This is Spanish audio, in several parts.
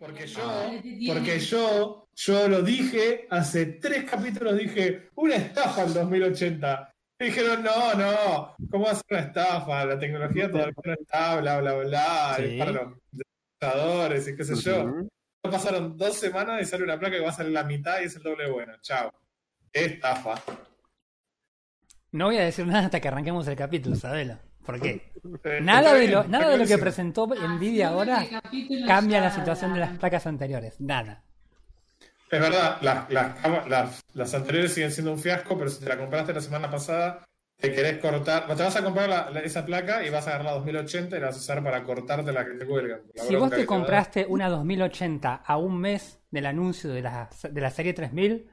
Porque yo, porque yo, yo lo dije, hace tres capítulos dije, una estafa en 2080. Y dijeron, no, no, ¿cómo va a ser una estafa? La tecnología todavía no está, bla, bla, bla, Sí. para los desarrolladores y qué sé yo. Pasaron dos semanas y sale una placa que va a salir la mitad y es el doble bueno. Chao. Estafa. No voy a decir nada hasta que arranquemos el capítulo, Sabelo. ¿Por qué? Eh, Nada de bien, lo, nada de lo que clarísimo. presentó Ah, Nvidia ahora cambia la situación de la- las placas anteriores. Nada. Es verdad, las, las, cama- las, las anteriores siguen siendo un fiasco, pero si te la compraste la semana pasada, te querés cortar. Te vas a comprar la- la- esa placa y vas a agarrar la 2080 y la vas a usar para cortarte la que te cuelgan. Si vos te compraste una 2080 a un mes del anuncio de la, de la serie 3000,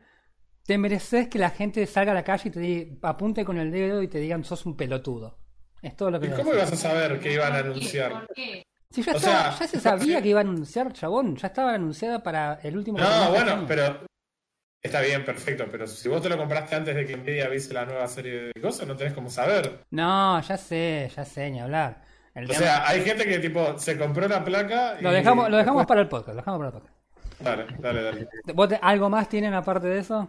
te mereces que la gente salga a la calle y te apunte con el dedo y te digan sos un pelotudo. Es todo lo que ¿Y cómo ibas a saber que iban a anunciar? ¿Por qué? Si ya, o estaba- sea, ya se sabía sí. que iban a anunciar, chabón. Ya estaba anunciada para el último No, bueno, pero está bien, perfecto, pero si vos te lo compraste antes de que Nvidia avise la nueva serie de cosas, no tenés cómo saber. No, ya sé, ya sé, ni hablar. El O tema- sea, hay gente que tipo se compró la placa y... lo dejamos, lo dejamos para el podcast, lo dejamos para el podcast. Dale, dale, dale. ¿Vos te- ¿Algo más tienen aparte de eso?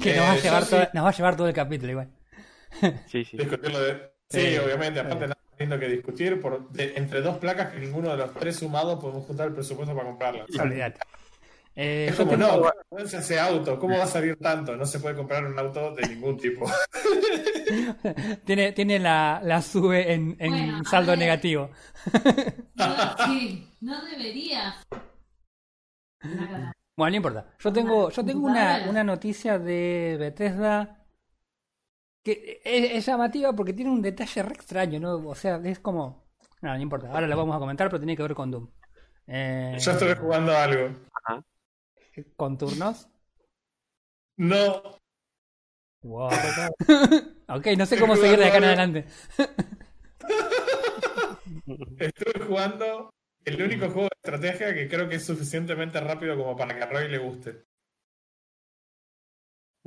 Que nos, va a Eh, llevar todo, sí. nos va a llevar todo el capítulo igual. Sí, sí. discutirlo de... Sí, obviamente, aparte nada más lindo que discutir, por, de- entre dos placas que ninguno de los tres sumados podemos juntar el presupuesto para comprarlas. Olvídate. Eh, Es como, tengo- no, es ese auto, ¿cómo va a salir tanto? No se puede comprar un auto de ningún tipo. tiene, tiene la, la sube en, en Bueno, a saldo ver. negativo. No, sí, no deberías. Nada. Bueno, no importa. Yo tengo, yo tengo una, una noticia de Bethesda que es, es llamativa porque tiene un detalle re extraño, ¿no? O sea, es como... No, no importa. Ahora lo vamos a comentar, pero tiene que ver con Doom. Eh, Yo estoy jugando a algo. ¿Con turnos? No, Wow. ok, no sé cómo seguir de acá en adelante. estoy jugando el único juego de estrategia que creo que es suficientemente rápido como para que a Roy le guste.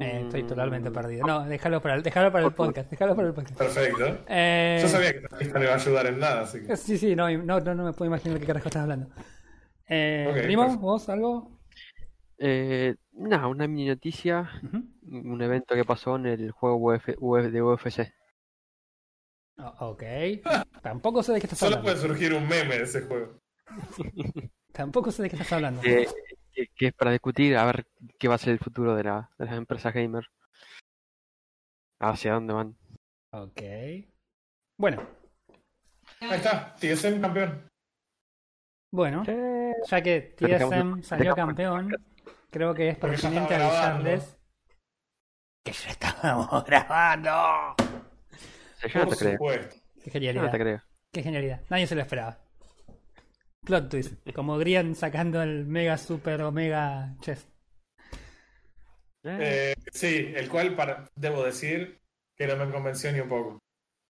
Eh, estoy totalmente perdido. No, déjalo para el, déjalo para el podcast. Déjalo para el podcast. Perfecto. Eh, Yo sabía que esta lista no iba a ayudar en nada, así que... Sí, sí, no, no, no, no me puedo imaginar de qué carajo estás hablando. Eh, Ok, Primo, perfecto. vos algo? Eh, nada, una mini noticia, un evento que pasó en el juego UF, UF de UFC. Oh, ok. Tampoco sé de qué estás Solo hablando. puede surgir un meme de ese juego. Tampoco sé de qué estás hablando. Que, que- que es para discutir a ver qué va a ser el futuro de, la, de las empresas gamer. Hacia dónde van. Ok. Bueno, Ahí está, TSM campeón. bueno, ya que Dejamos- TSM salió dejamos- campeón, creo que es pertinente avisarles que ya estábamos grabando. Yo no te creo. supuesto. Qué Yo genialidad. no te creo. Qué genialidad. Nadie se lo esperaba. Plot twist. Como Grian sacando el mega super omega chest. Eh, Eh, sí, el cual para, debo decir que no me convenció ni un poco.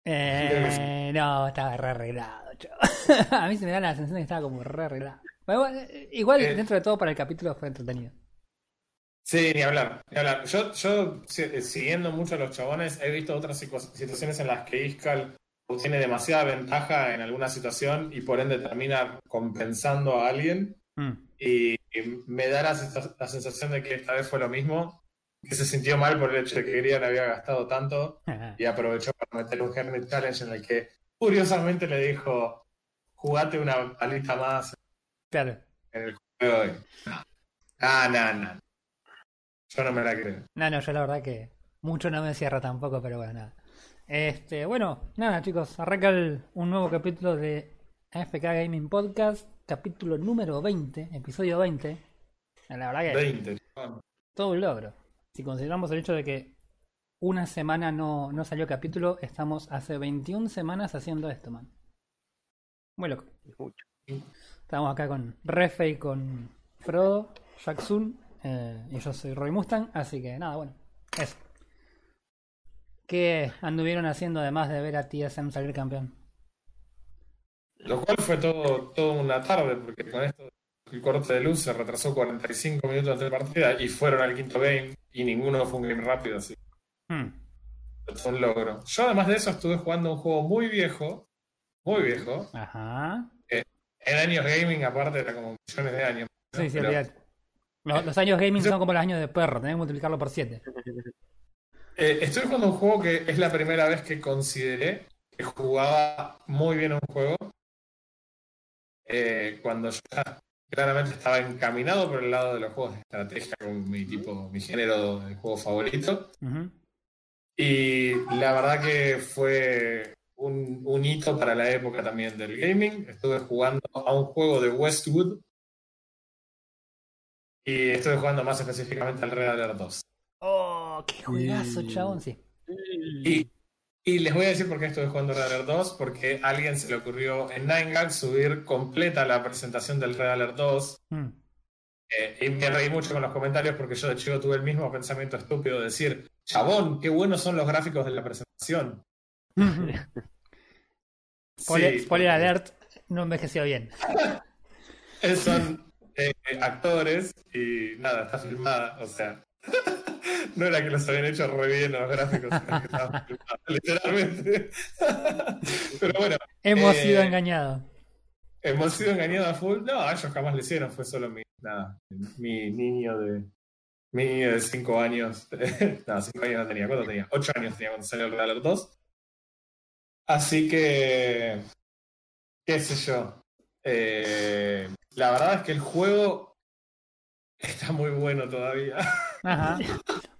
Eh, no, estaba re arreglado. chavo. A mí se me da la sensación de que estaba como re arreglado. Igual, eh, igual, Eh. dentro de todo para el capítulo fue entretenido. Sí, ni hablar, ni hablar. Yo, yo eh, siguiendo mucho a los chabones, he visto otras situaciones en las que Iskal obtiene demasiada ventaja en alguna situación y por ende termina compensando a alguien. Mm. Y, y me da la, la sensación de que esta vez fue lo mismo, que se sintió mal por el hecho de que Grian había gastado tanto y aprovechó para meter un Hermit Challenge en el que curiosamente le dijo, jugate una palita más claro. en el juego de hoy. Ah, no, no. Yo no me la creo. No, no, yo la verdad que mucho no me cierra tampoco, pero bueno, nada. Este, bueno, nada chicos, arranca el- un nuevo capítulo de AFK Gaming Podcast, capítulo número 20, episodio 20. La verdad que 20. todo un logro. Si consideramos el hecho de que una semana no, no salió capítulo, estamos hace 21 semanas haciendo esto, man. Muy loco. Estamos acá con Refe y con Frodo, Jackson, eh, y yo soy Roy Mustang, así que nada, bueno, eso. ¿Qué anduvieron haciendo además de ver a TSM salir campeón? Lo cual fue todo, todo una tarde, porque con esto el corte de luz se retrasó 45 minutos de partida y fueron al quinto game y ninguno fue un game rápido, así Hmm, fue un logro. Yo además de eso estuve jugando un juego muy viejo, muy viejo, Ajá. en años gaming, aparte, era como millones de años. ¿no? Sí, sí, Pero. Los, los años gaming son como los años de perro, tenés que multiplicarlo por 7. eh, estoy jugando un juego que es la primera vez que consideré que jugaba muy bien un juego. Eh, cuando ya claramente estaba encaminado por el lado de los juegos de estrategia, con mi tipo, mi género de juego favorito. Y la verdad que fue un, un hito para la época también del gaming. Estuve jugando a un juego de Westwood. Y estuve jugando más específicamente al Red Alert 2. Qué juegazo, Mm. chabón, sí. Y, y les voy a decir por qué estuve jugando Red Alert 2. Porque a alguien se le ocurrió en 9gag subir completa la presentación del Red Alert 2. Mm. Eh, y me reí mucho con los comentarios porque yo de chico tuve el mismo pensamiento estúpido de decir, chabón, qué buenos son los gráficos de la presentación. Spoiler, Sí, spoiler alert, no envejeció bien. Son eh, actores y nada, está filmada, o sea. No era que los habían hecho re bien los gráficos, sino que estaban filmados, literalmente. Pero bueno, Hemos Eh, sido engañados. hemos sido engañados a full. No, ellos jamás lo hicieron, fue solo mi, nada, mi niño de. Mi niño de 5 años. no, 5 años no tenía. ¿Cuánto tenía? 8 años tenía cuando salió el Red Alert 2. Así que. ¿Qué sé yo? Eh, la verdad es que el juego está muy bueno todavía. Ajá.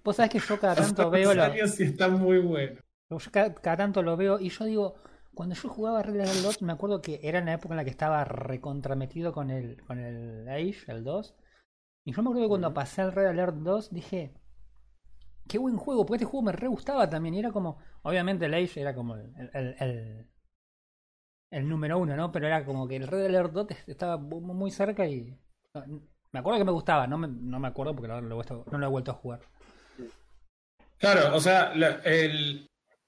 Vos sabés que yo cada tanto veo lo, años y está muy bueno. yo cada, cada tanto lo veo y yo digo, cuando yo jugaba Red Alert 2, me acuerdo que era en la época en la que estaba recontrametido con el, con el Age, el 2. Y yo me acuerdo que cuando pasé al Red Alert 2 dije, qué buen juego, porque este juego me re gustaba también. Y era como, obviamente el Age era como el, el, el, el número uno, ¿no? Pero era como que el Red Alert 2 estaba mu- muy cerca y... Me acuerdo que me gustaba, no me, no me acuerdo porque ahora lo he vuelto- no lo he vuelto a jugar. Claro, o sea, la- el-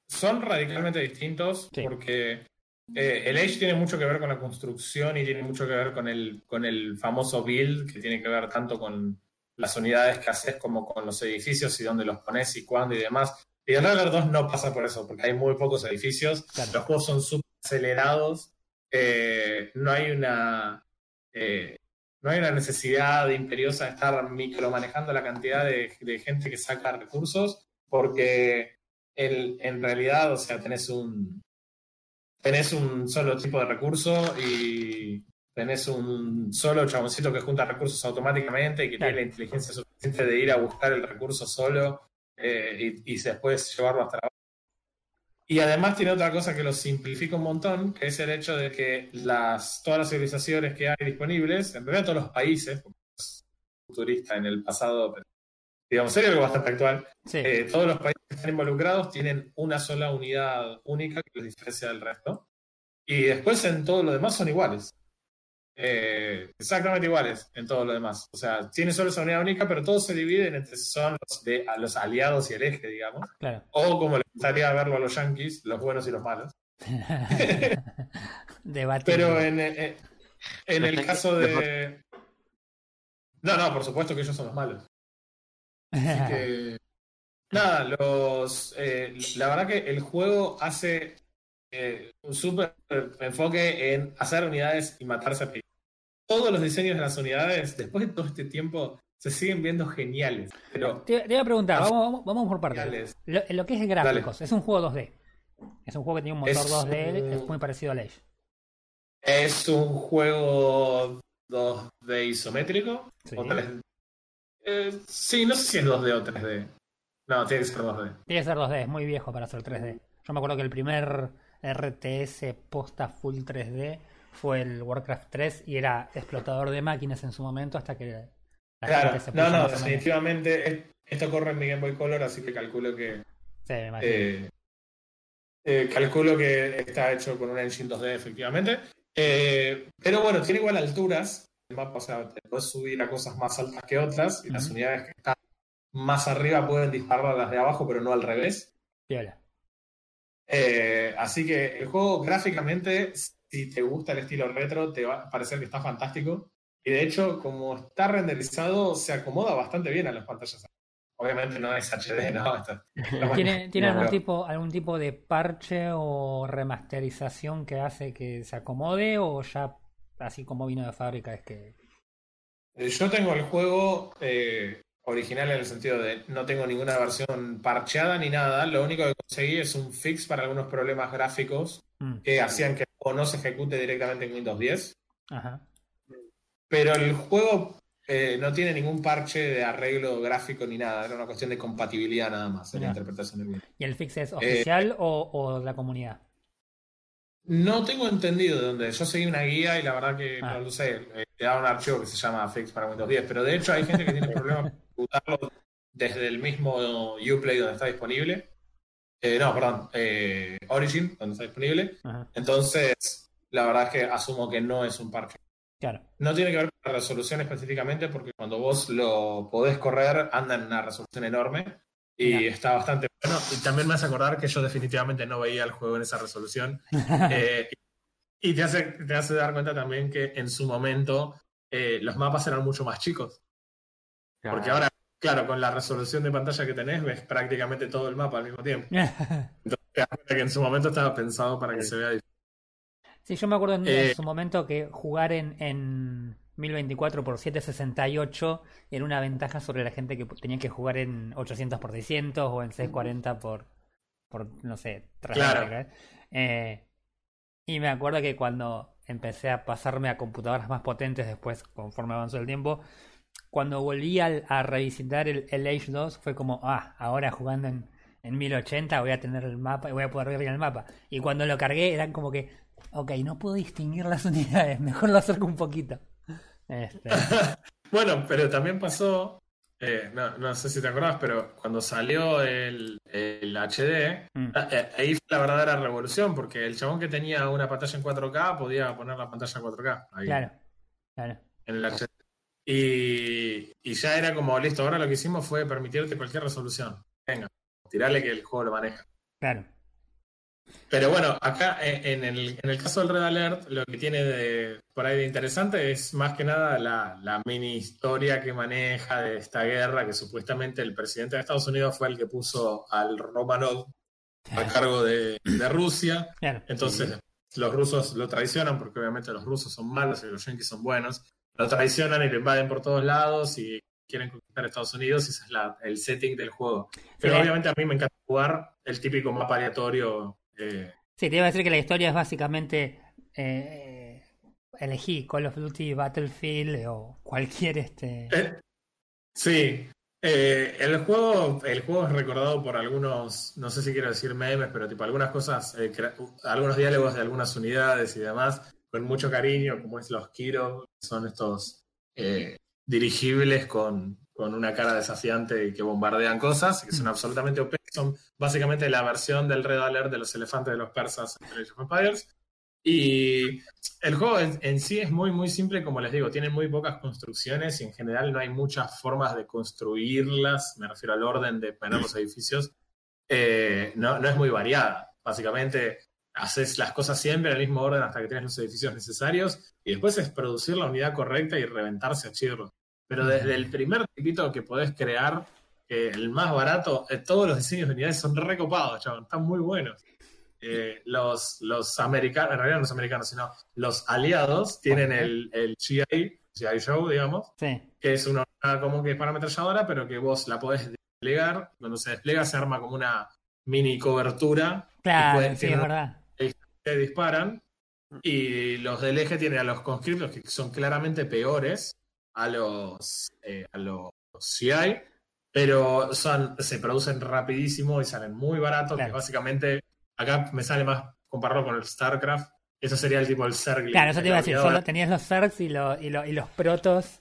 son radicalmente distintos Sí. porque eh, el Age tiene mucho que ver con la construcción y tiene mucho que ver con el, con el famoso build, que tiene que ver tanto con las unidades que haces como con los edificios y dónde los pones y cuándo y demás. Y el Alert 2 no pasa por eso, porque hay muy pocos edificios, Claro. los juegos son súper acelerados, eh, no hay una... eh, no hay una necesidad imperiosa de estar micromanejando la cantidad de, de gente que saca recursos, porque el- en realidad, o sea, tenés un tenés un solo tipo de recurso y tenés un solo chaboncito que junta recursos automáticamente y que tiene la inteligencia suficiente de ir a buscar el recurso solo eh, y, y después llevarlo hasta la y además tiene otra cosa que lo simplifica un montón, que es el hecho de que las, todas las civilizaciones que hay disponibles, en realidad todos los países, futurista en el pasado, pero digamos, sería algo bastante actual, Sí. eh, todos los países que están involucrados tienen una sola unidad única que los diferencia del resto. Y después en todo lo demás son iguales. Eh, exactamente iguales en todo lo demás. O sea, tiene solo esa unidad única, pero todos se dividen entre son los, de, a los aliados y el eje, digamos. Claro. O como le gustaría verlo a los yankees, los buenos y los malos. Debatible. Pero en, en- en el caso de... No, no, por supuesto que ellos son los malos. Así que, nada, los, eh, la verdad que el juego hace eh, un súper enfoque en hacer unidades y matarse a pi- Todos los diseños de las unidades, después de todo este tiempo, se siguen viendo geniales. Pero Te, te iba a preguntar, vamos, vamos, vamos por partes. Lo, lo que es gráficos, es un juego 2D. Es un juego que tiene un motor Es 2D, un- es muy parecido al Age. Es un juego 2D isométrico. Sí. O 3D. Eh, sí, no sé si es 2D o 3D. No, tiene que ser 2D. Tiene que ser 2D, es muy viejo para ser 3D. Yo me acuerdo que el primer RTS posta full 3D fue el Warcraft 3 y era explotador de máquinas en su momento hasta que la Claro, gente se no, puso no, más o menos- definitivamente es- esto corre en mi Game Boy Color, así que calculo que Sí, me imagino. eh, eh, calculo que está hecho con un engine 2D efectivamente. Eh, pero bueno, tiene igual alturas. El mapa, o sea, te puedes subir a cosas más altas que otras y las unidades que están más arriba pueden disparar a las de abajo, pero no al revés. Eh, así que el juego gráficamente, si te gusta el estilo retro, te va a parecer que está fantástico. Y de hecho, como está renderizado, se acomoda bastante bien a las pantallas. Obviamente no es HD, ¿no? Esto- ¿Tiene, ¿tiene No, algún, no. tipo, algún tipo de parche o remasterización que hace que se acomode o ya así como vino de fábrica es que... Eh, Yo tengo el juego eh, original en el sentido de no tengo ninguna versión parcheada ni nada. Lo único que conseguí es un fix para algunos problemas gráficos Mm, que hacían que el juego no se ejecute directamente en Windows 10. Ajá. Pero el juego eh, no tiene ningún parche de arreglo gráfico ni nada. Era una cuestión de compatibilidad nada más en la interpretación del video. ¿Y el fix Eh, es oficial o, la comunidad? No tengo entendido de dónde. Yo seguí una guía y la verdad que Ah. no lo sé. eh, Te da un archivo que se llama Fix para Windows 10. Pero de hecho hay gente que tiene problemas con ejecutarlo desde el mismo Uplay donde está disponible. Eh, no, perdón. eh, Origin, donde está disponible. Ajá. Entonces, la verdad es que asumo que no es un parche. Claro. No tiene que ver con la resolución específicamente porque cuando vos lo podés correr anda en una resolución enorme y está bastante bueno. Y también me hace acordar que yo definitivamente no veía el juego en esa resolución. Eh, y te hace, te hace dar cuenta también que en su momento eh, los mapas eran mucho más chicos. Porque ahora, claro, con la resolución de pantalla que tenés, ves prácticamente todo el mapa al mismo tiempo. Entonces que en su momento estaba pensado para que se vea diferente. Sí, yo me acuerdo en, Eh, su momento que jugar en, en 1024 por 768 era una ventaja sobre la gente que tenía que jugar en 800 por 600 o en 640 por, por no sé, 300. Claro. ¿eh? Eh, y me acuerdo que cuando empecé a pasarme a computadoras más potentes después, conforme avanzó el tiempo, cuando volví al- a revisitar el, el Age 2 fue como, ah, ahora jugando en, en 1080 voy a tener el mapa y voy a poder ver bien el mapa. Y cuando lo cargué eran como que, ok, no puedo distinguir las unidades, mejor lo acerco un poquito. Este, Bueno, pero también pasó, eh, no, no sé si te acordás, pero cuando salió el, el HD, mm, ah, eh, ahí fue la verdadera revolución, porque el chabón que tenía una pantalla en 4K podía poner la pantalla en 4K ahí claro, claro. en el HD. Y, y ya era como, listo, ahora lo que hicimos fue permitirte cualquier resolución. Venga, tirale que el juego lo maneja. Claro. Pero bueno, acá eh, en el, en el caso del Red Alert, lo que tiene de, por ahí de interesante es más que nada la, la mini historia que maneja de esta guerra, que supuestamente el presidente de Estados Unidos fue el que puso al Romanov a cargo de, de Rusia. Claro. Entonces los rusos lo traicionan, porque obviamente los rusos son malos y los yanquis son buenos. Lo traicionan y lo invaden por todos lados y quieren conquistar Estados Unidos y ese es la- el setting del juego. Pero Sí. obviamente a mí me encanta jugar el típico mapa aleatorio. eh, Sí, te iba a decir que la historia es básicamente eh, elegí Call of Duty, Battlefield o cualquier este. Eh, sí, el juego, el juego es recordado por algunos, no sé si quiero decir memes, pero tipo algunas cosas, algunos diálogos de algunas unidades y demás, con mucho cariño, como es los Kiro, son estos eh, dirigibles con, con una cara desafiante y que bombardean cosas, que son absolutamente OP, son básicamente la versión del Red Alert de los elefantes de los persas en Age of Empires. Y el juego en, en sí es muy, muy simple, como les digo, tiene muy pocas construcciones y en general no hay muchas formas de construirlas, me refiero al orden de poner los edificios, Eh, no, no es muy variada. Básicamente haces las cosas siempre en el mismo orden hasta que tienes los edificios necesarios y después es producir la unidad correcta y reventarse a chirro. Pero desde el primer tipito que podés crear, eh, el más barato, eh, todos los diseños de unidades son recopados, chabón, están muy buenos. Eh, los, los americanos, en realidad no los americanos, sino los aliados tienen el, el GI, GI Show, digamos, Sí, que es una unidad común que es para ametralladora, pero que vos la podés desplegar. Cuando se despliega se arma como una mini cobertura claro, sí, es verdad. Disparan. Y los del eje tienen a los conscriptos que son claramente peores a los, eh, a los CI, pero son, se producen rapidísimo y salen muy baratos, Claro. que básicamente acá me sale más compararlo con el StarCraft. Eso sería el tipo del Zergling. Claro, eso te iba a decir, solo tenías los Zergs y, lo- y, lo- y los protos.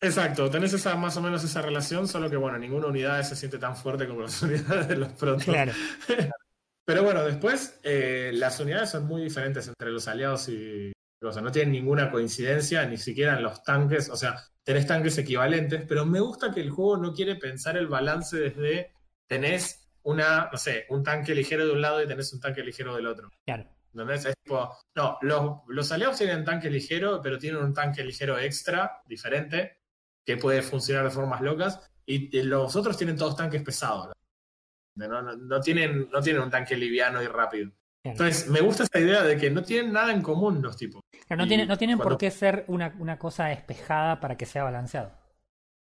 Exacto, tenés esa, más o menos esa relación, solo que bueno, ninguna unidad se siente tan fuerte como las unidades de los protos. Claro. Pero bueno, después eh, las unidades son muy diferentes entre los aliados y o sea, no tienen ninguna coincidencia, ni siquiera en los tanques, o sea, tenés tanques equivalentes, pero me gusta que el juego no quiere pensar el balance desde tenés una, no sé, un tanque ligero de un lado y tenés un tanque ligero del otro. Claro. ¿Entendés? Es tipo, no, los, los aliados tienen tanque ligero, pero tienen un tanque ligero extra, diferente, que puede funcionar de formas locas, y, y los otros tienen todos tanques pesados. No, no, no tienen, no tienen un tanque liviano y rápido. Entonces, me gusta esa idea de que no tienen nada en común los tipos. Pero no, tiene, no tienen cuando- por qué ser una, una cosa despejada para que sea balanceado.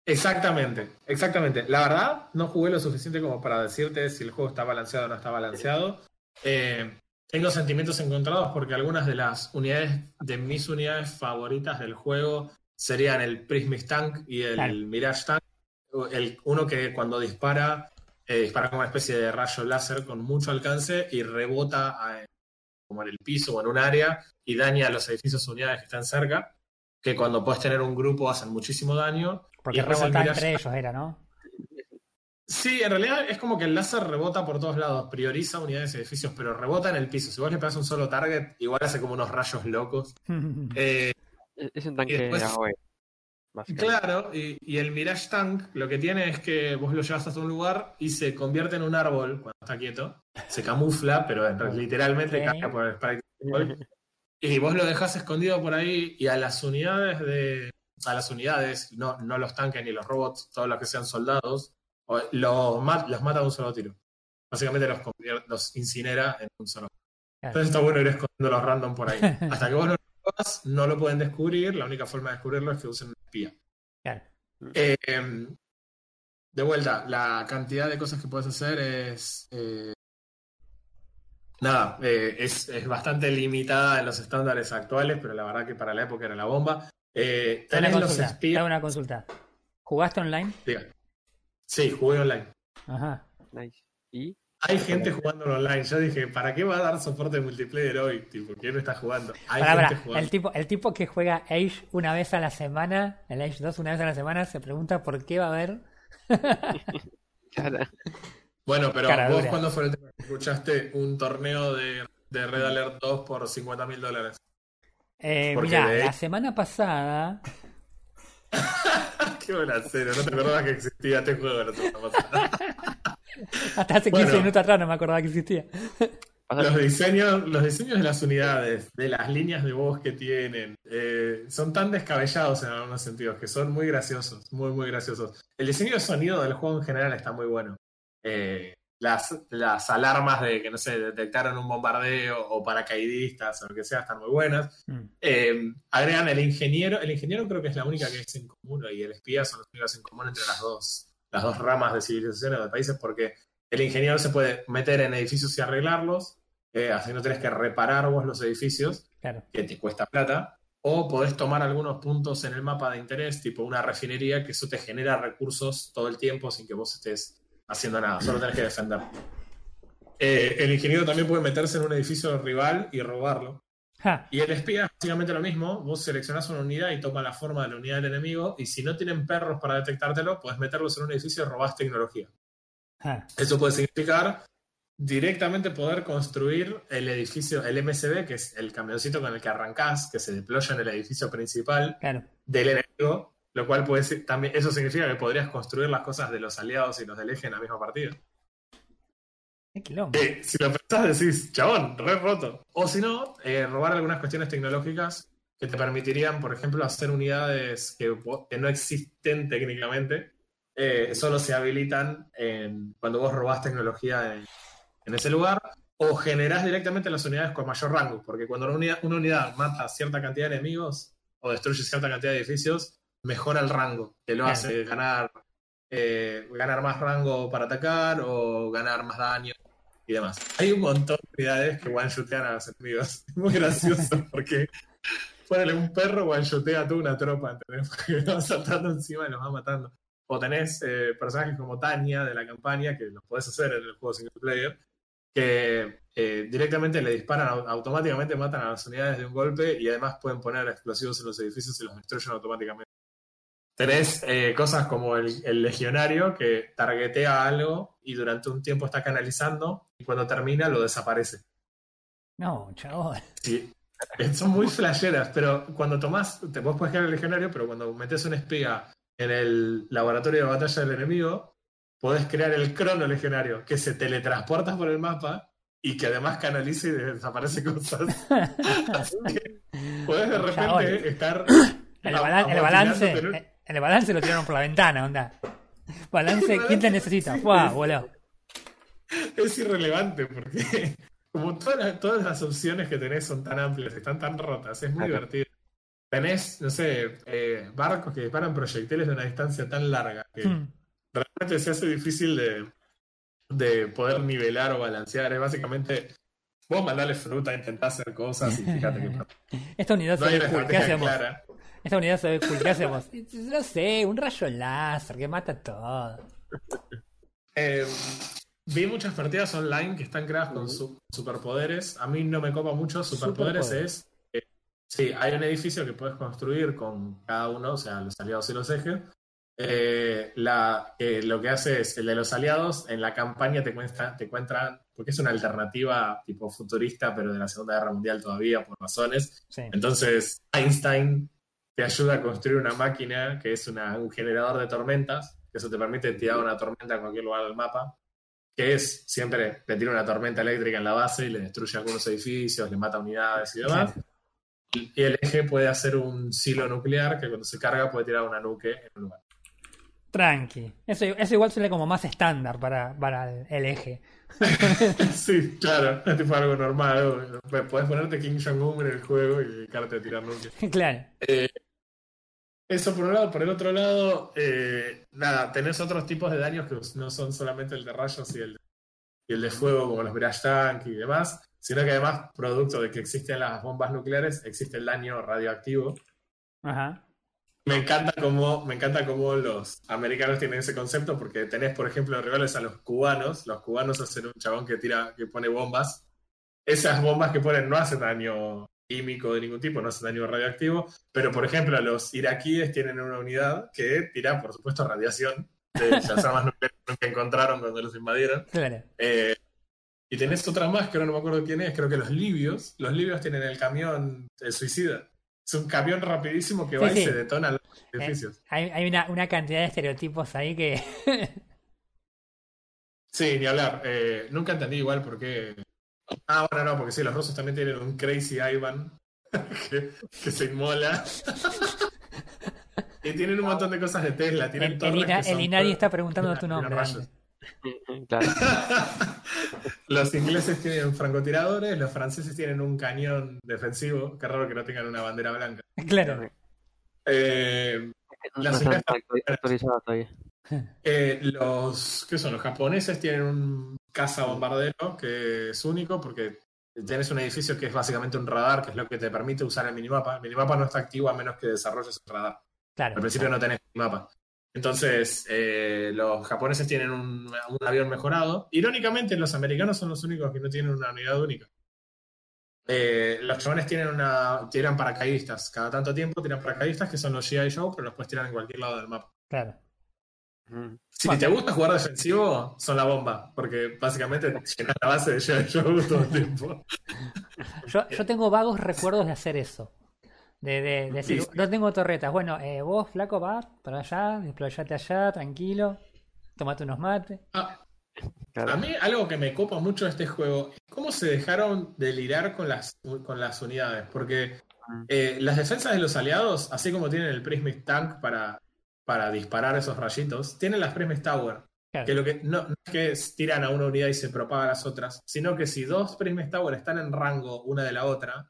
Exactamente, exactamente. La verdad, no jugué lo suficiente como para decirte si el juego está balanceado o no está balanceado. Eh, tengo sentimientos encontrados porque algunas de las unidades, de mis unidades favoritas del juego serían el Prismic Tank y el Claro. Mirage Tank. El, uno que cuando dispara, eh, dispara como una especie de rayo láser con mucho alcance y rebota a- como en el piso o en un área y daña a los edificios o unidades que están cerca. Que cuando puedes tener un grupo hacen muchísimo daño. Y Porque el rebota Mirage entre ellos, era, ¿no? Sí, en realidad es como que el láser rebota por todos lados, prioriza unidades y edificios, pero rebota en el piso. Si vos le pegas un solo target, igual hace como unos rayos locos. Eh, Es un tanque después- AOE. Claro, y, y el Mirage Tank lo que tiene es que vos lo llevas hasta un lugar y se convierte en un árbol cuando está quieto. Se camufla, pero literalmente Ok. cambia por el árbol. Y vos lo dejas escondido por ahí y a las unidades de. A las unidades, no, no los tanques ni los robots, todos los que sean soldados, los, ma- los mata de un solo tiro. Básicamente los, los incinera en un solo. Entonces está bueno ir escondiendo los random por ahí. Hasta que vos no no lo pueden descubrir. La única forma de descubrirlo es que usen un espía. Claro. Eh, de vuelta, la cantidad de cosas que puedes hacer es. eh, nada, eh, es, es bastante limitada en los estándares actuales, pero la verdad que para la época era la bomba. Eh, tenés una los espías. una consulta. ¿Jugaste online? Diga. Sí, jugué online. Ajá. Nice. ¿Y? Hay gente jugando online. Yo dije, ¿para qué va a dar soporte multiplayer hoy? Tipo, ¿quién está jugando? Hay gente jugando. El tipo, el tipo que juega Age una vez a la semana, el Age 2 una vez a la semana, se pregunta por qué va a haber. Cara. Bueno, pero Cara vos, dura. ¿cuándo fue el tema que escuchaste un torneo de, de Red Alert 2 por 50 mil dólares? Eh, de- la semana pasada. Qué buena cero, no te acordabas que existía este juego la semana pasada. Hasta hace 15 Bueno. minutos atrás no me acordaba que existía. Los diseños, los diseños de las unidades, de las líneas de voz que tienen, eh, son tan descabellados en algunos sentidos que son muy graciosos, muy, muy graciosos. El diseño de sonido del juego en general está muy bueno. Eh, las, las alarmas de que, no sé, detectaron un bombardeo o paracaidistas o lo que sea están muy buenas. Mm. Eh, agregan el ingeniero. El ingeniero creo que es la única que es en común y el espía son los únicos en común entre las dos, las dos ramas de civilizaciones o de países porque el ingeniero se puede meter en edificios y arreglarlos, eh, así no tenés que reparar vos los edificios, Claro. que te cuesta plata, o podés tomar algunos puntos en el mapa de interés, tipo una refinería, que eso te genera recursos todo el tiempo sin que vos estés haciendo nada, solo tenés que defender. Eh, el ingeniero también puede meterse en un edificio rival y robarlo. Ja, Y el espía es básicamente lo mismo. Vos seleccionás una unidad y toma la forma de la unidad del enemigo. Y si no tienen perros para detectártelo, puedes meterlos en un edificio y robás tecnología. ja. Eso puede significar directamente poder construir el edificio, el MSB, que es el camioncito con el que arrancás, que se deploya en el edificio principal Claro. del enemigo. Lo cual puede ser, también, eso significa que podrías construir las cosas de los aliados y los del eje en la misma partida. Eh, si lo pensás, decís, chabón, re roto. O si no, eh, robar algunas cuestiones tecnológicas que te permitirían, por ejemplo, hacer unidades que, no existen técnicamente, eh, solo se habilitan en- cuando vos robás tecnología en, en ese lugar, o generás directamente las unidades con mayor rango, porque cuando una unidad, una unidad mata cierta cantidad de enemigos o destruye cierta cantidad de edificios, mejora el rango, que lo hace ganar, eh, ganar más rango para atacar o ganar más daño y demás. Hay un montón de unidades que one-shotean a los enemigos. Es muy gracioso porque ponele un perro one-shotea a toda una tropa, ¿entendés? Porque va saltando encima y los va matando. O tenés eh, personajes como Tania de la campaña, que los podés hacer en el juego single player, que eh, directamente le disparan, au- automáticamente matan a las unidades de un golpe y además pueden poner explosivos en los edificios y los destruyen automáticamente. Tenés eh, cosas como el, el legionario que targetea algo y durante un tiempo está canalizando y cuando termina lo desaparece. No, chabón. Sí, eh, son muy flasheras, pero cuando tomás, te vos puedes crear el legionario, pero cuando metes un espía en el laboratorio de batalla del enemigo, podés crear el crono legionario, que se teletransporta por el mapa y que además canaliza y desaparece cosas. Así que podés de Chabón. repente estar. El, balan- el balance. En El balance lo tiraron por la ventana, onda. Balance, ¿quién te necesita? ¡Fua, voló! es irrelevante porque como todas las, todas las opciones que tenés son tan amplias, están tan rotas, es muy divertido. Tenés, no sé, eh, barcos que disparan proyectiles de una distancia tan larga que Hmm. realmente se hace difícil de, de poder nivelar o balancear. Es básicamente, vos mandale fruta, intentá hacer cosas y fíjate que no Esta unidad se hay ve una cool. ¿Qué estrategia hacemos? clara. Esta unidad se ve cool. ¿Qué hacemos? No sé, un rayo láser que mata todo. Eh, vi muchas partidas online que están creadas con su- superpoderes. A mí no me copa mucho. Superpoderes es. eh, sí, hay un edificio que puedes construir con cada uno, o sea, los aliados y los ejes. Eh, la, eh, lo que hace es el de los aliados en la campaña te cuenta, te cuentan, porque es una alternativa tipo futurista, pero de la Segunda Guerra Mundial todavía, por razones. Sí. Entonces, Einstein te ayuda a construir una máquina que es una- un generador de tormentas, que eso te permite tirar una tormenta en cualquier lugar del mapa, que es siempre te tira una tormenta eléctrica en la base y le destruye algunos edificios, le mata unidades y demás. Y y el eje puede hacer un silo nuclear que cuando se carga puede tirar una nuque en un lugar. Tranqui. Eso, eso igual suele como más estándar para, para el, el eje. sí, claro, es tipo algo normal. Puedes ponerte King Jong-un en el juego y dedicarte a tirar nuques. claro. Eso por un lado, por el otro lado, eh, nada, tenés otros tipos de daños que no son solamente el de rayos y el, y el de fuego, como los Mirage Tank y demás, sino que además, producto de que existen las bombas nucleares, existe el daño radioactivo. Ajá. Me encanta cómo, me encanta cómo los americanos tienen ese concepto, porque tenés, por ejemplo, rivales a los cubanos. Los cubanos hacen un chabón que tira, que pone bombas. Esas bombas que ponen no hacen daño químico de ningún tipo, no hacen daño radioactivo. Pero, por ejemplo, los iraquíes tienen una unidad que tira, por supuesto, radiación de las armas nucleares que encontraron cuando los invadieron. Claro. Eh, y tenés otra más que ahora no me acuerdo quién es, creo que los libios. Los libios tienen el camión el suicida. Es un camión rapidísimo que Sí, va sí. y se detona los edificios. Hay, hay una, una cantidad de estereotipos ahí que. Sí, ni hablar. Eh, nunca entendí igual por qué. Ah, bueno, no, porque sí, los rusos también tienen un Crazy Ivan que, que se inmola. y tienen un montón de cosas de Tesla. Tienen el, el, el Inari está preguntando tu nombre. rayos. Claro. los ingleses tienen francotiradores, los franceses tienen un cañón defensivo. Qué raro que no tengan una bandera blanca. Claro. Eh, No Las todavía. Eh, los, ¿qué son? Los japoneses tienen un caza bombardero que es único porque tienes un edificio que es básicamente un radar, que es lo que te permite usar el minimapa. El minimapa no está activo a menos que desarrolles el radar. Claro. Al principio no tenés minimapa. Entonces, eh, los japoneses tienen un, un avión mejorado. Irónicamente, los americanos son los únicos que no tienen una unidad única. Eh, los chabones tienen una, tiran paracaidistas. Cada tanto tiempo tiran paracaidistas que son los GI Joe, pero los puedes tirar en cualquier lado del mapa. Claro. Mm. Si Bueno. te gusta jugar defensivo, son la bomba, porque básicamente llenas la base de G.I. Joe todo el tiempo. Yo, yo tengo vagos recuerdos de hacer eso. De, de, de decir, Sí, sí. no tengo torretas. Bueno, eh, vos, flaco, vas para allá, desplayate allá, tranquilo. Tomate unos mates. Ah, Claro. a mí algo que me copa mucho de este juego es cómo se dejaron delirar con las, con las unidades, porque eh, las defensas de los aliados, así como tienen el Prismic Tank para, para disparar esos rayitos, tienen las Prismic Tower. Claro. Que lo que no, no es que tiran a una unidad y se propagan las otras, sino que si dos Prismic Tower están en rango una de la otra,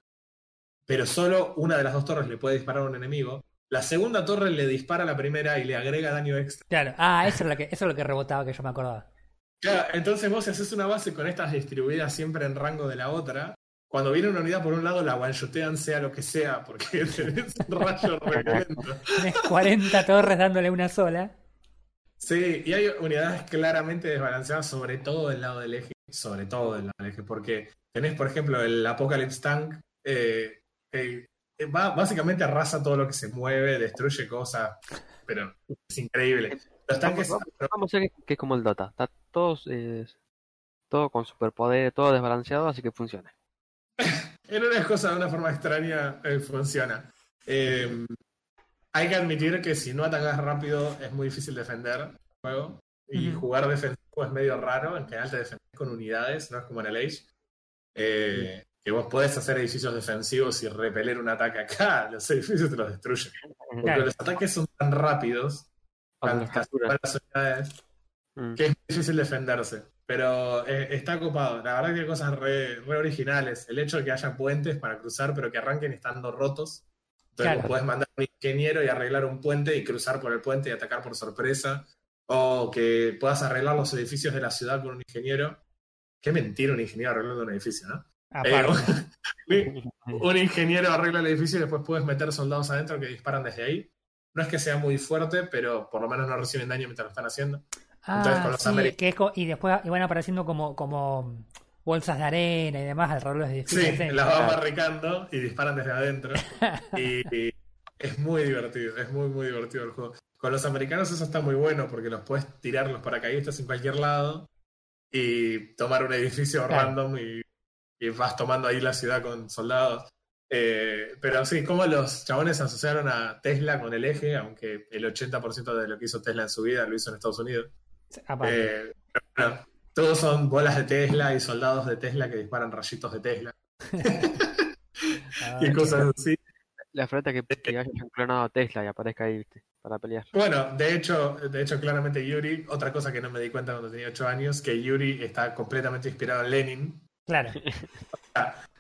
pero solo una de las dos torres le puede disparar a un enemigo, la segunda torre le dispara a la primera y le agrega daño extra. Claro. Ah, eso es lo que, eso es lo que rebotaba que yo me acordaba. Claro, entonces vos si haces una base con estas distribuidas siempre en rango de la otra, cuando viene una unidad por un lado la one-shotean sea lo que sea, porque tenés un rayo repelento. Tienes 40 torres dándole una sola. Sí, y hay unidades claramente desbalanceadas, sobre todo del lado del eje, sobre todo del lado del eje, porque tenés, por ejemplo, el Apocalypse Tank, eh, que va, básicamente arrasa todo lo que se mueve, destruye cosas, pero es increíble. Los tanques, Vamos, vamos- vamos a ver que, es como el Dota. Está todo, eh, todo con superpoder, todo desbalanceado, así que funciona. en unas cosas de una forma extraña eh, funciona. Eh, hay que admitir que si no atacas rápido es muy difícil defender el juego. Y jugar defensivo es medio raro. En general te defendés con unidades, no es como en el Age. Eh, que vos podés hacer edificios defensivos y repeler un ataque acá. Los edificios te los destruyen. Porque Claro. los ataques son tan rápidos, Cuando tan las unidades, Mm. que es difícil defenderse. pero eh, está ocupado. La verdad que hay cosas re, re originales. El hecho de que haya puentes para cruzar, pero que arranquen estando rotos. Entonces Claro. puedes mandar a un ingeniero y arreglar un puente y cruzar por el puente y atacar por sorpresa. O que puedas arreglar los edificios de la ciudad con un ingeniero. Qué mentira un ingeniero arreglando un edificio, ¿no? Eh, un ingeniero arregla el edificio y después puedes meter soldados adentro que disparan desde ahí. No es que sea muy fuerte, pero por lo menos no reciben daño mientras lo están haciendo. Entonces, Ah, con los sí, que es y después y van apareciendo como, como bolsas de arena y demás alrededor de los edificios. Sí, sí. las van barricando y disparan desde adentro. Y, y es muy divertido, es muy, muy divertido el juego. Con los americanos eso está muy bueno porque los puedes tirar los paracaidistas en cualquier lado y tomar un edificio Claro. random y, y vas tomando ahí la ciudad con soldados. Eh, pero sí, como los chabones asociaron a Tesla con el eje, aunque el 80% de lo que hizo Tesla en su vida lo hizo en Estados Unidos. Eh, pero bueno, todos son bolas de Tesla y soldados de Tesla que disparan rayitos de Tesla Ah, y cosas así. La frente que, que hayan clonado a Tesla y aparezca ahí, viste, para pelear. Bueno, de hecho, de hecho, claramente Yuri, otra cosa que no me di cuenta cuando tenía 8 años, que Yuri está completamente inspirado en Lenin. Claro.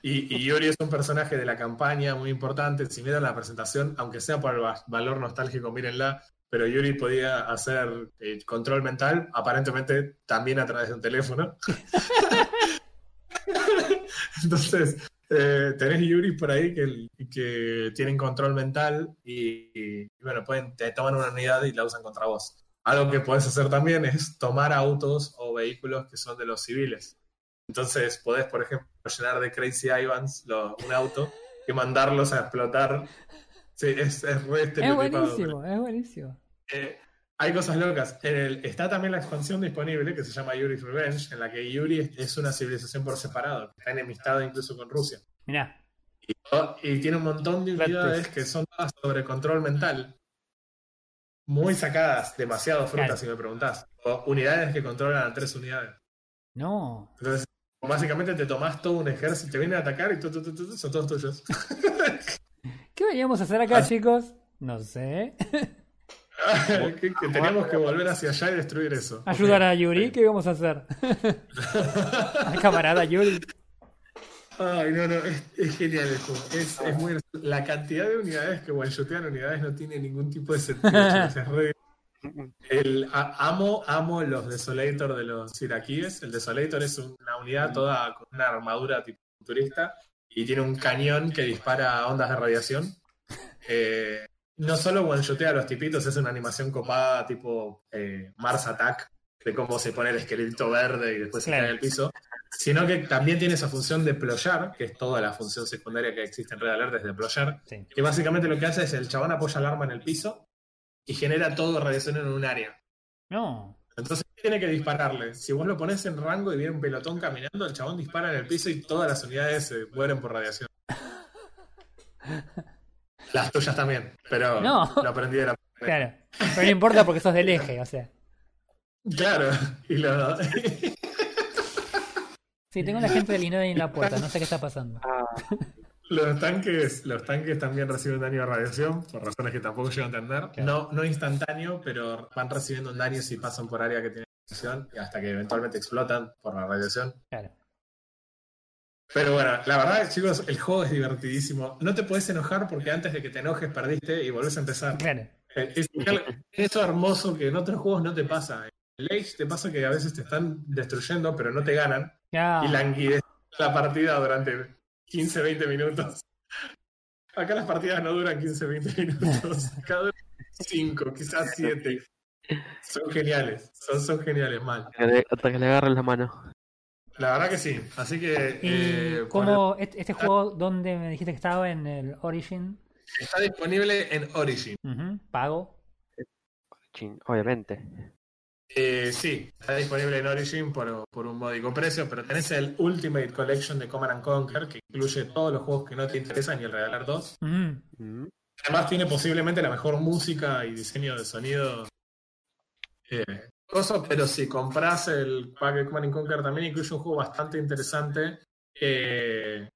Y, Yuri es un personaje de la campaña muy importante. Si miran la presentación, aunque sea por el va- valor nostálgico, mírenla. Pero Yuri podía hacer eh, control mental, aparentemente también a través de un teléfono. Entonces, eh, tenés Yuri por ahí que, que tienen control mental y, y, bueno, pueden, te toman una unidad y la usan contra vos. Algo que puedes hacer también es tomar autos o vehículos que son de los civiles. Entonces, podés, por ejemplo, llenar de Crazy Ivans lo- un auto y mandarlos a explotar. Sí, es, es re Es buenísimo, es buenísimo. eh, hay cosas locas. En el- está también la expansión disponible que se llama Yuri's Revenge, en la que Yuri es, una civilización por separado, que está enemistada incluso con Rusia. Mirá. Y, y tiene un montón de unidades que son todas sobre control mental. Muy sacadas, demasiado frutas, Claro. si me preguntás. O unidades que controlan a tres unidades. No. Entonces, básicamente te tomás todo un ejército, te vienen a atacar y tu, tu, tu, son todos tuyos. ¿Qué veníamos a hacer acá, Ah. chicos? No sé. que, que tenemos que volver hacia allá y destruir eso. Ayudar a Yuri, ¿qué vamos a hacer? Camarada Yuri. Ay, no, no, es, es genial el juego. Es, es muy. La cantidad de unidades que one-shotean unidades no tiene ningún tipo de sentido. es re- El, a- amo, amo los Desolator de los iraquíes. El Desolator es una unidad toda con una armadura tipo futurista y tiene un cañón que dispara ondas de radiación. Eh, no solo one-shotea a los tipitos, es una animación copada tipo eh, Mars Attack, de cómo se pone el esqueleto verde y después se cae en el piso, sino que también tiene esa función de ployar, que es toda la función secundaria que existe en Red Alert, es de ployar, Sí. que básicamente lo que hace es el chabón apoya el arma en el piso y genera todo radiación en un área. No. Entonces tiene que dispararle. Si vos lo pones en rango y viene un pelotón caminando, el chabón dispara en el piso y todas las unidades se mueren por radiación. Las tuyas también, pero No. lo aprendí de la Claro. Pero no importa porque sos del eje, o sea. Claro, y lo... Sí, tengo la gente de Illinois en la puerta, no sé qué está pasando. Ah, los tanques los tanques también reciben daño de radiación, por razones que tampoco llego a entender. Claro. No, no instantáneo, pero van recibiendo un daño si pasan por área que tiene radiación y hasta que eventualmente explotan por la radiación. Claro. Pero bueno, la verdad, chicos, el juego es divertidísimo. No te puedes enojar porque antes de que te enojes perdiste y volvés a empezar. Claro. Eh, Es, eso hermoso que en otros juegos no te pasa. En Age te pasa que a veces te están destruyendo, pero no te ganan. Y languideces la partida durante 15, 20 minutos. Acá las partidas no duran 15, 20 minutos. Acá duran 5, quizás 7. Son geniales. Son, son geniales, mal. hasta que le- agarren la mano. La verdad que sí. Así que. ¿Y eh, cómo este, este juego, dónde me dijiste que estaba? En el Origin. Está disponible en Origin. Ujú, Pago. Chin, obviamente. Eh, sí, está disponible en Origin por, por un módico precio, pero tenés el Ultimate Collection de Command and Conquer, que incluye todos los juegos que no te interesan y el Regalar 2. Ujú. Mm. Además tiene posiblemente la mejor música y diseño de sonido. Eh, pero si compras el pack de Command and Conquer también incluye un juego bastante interesante. eh,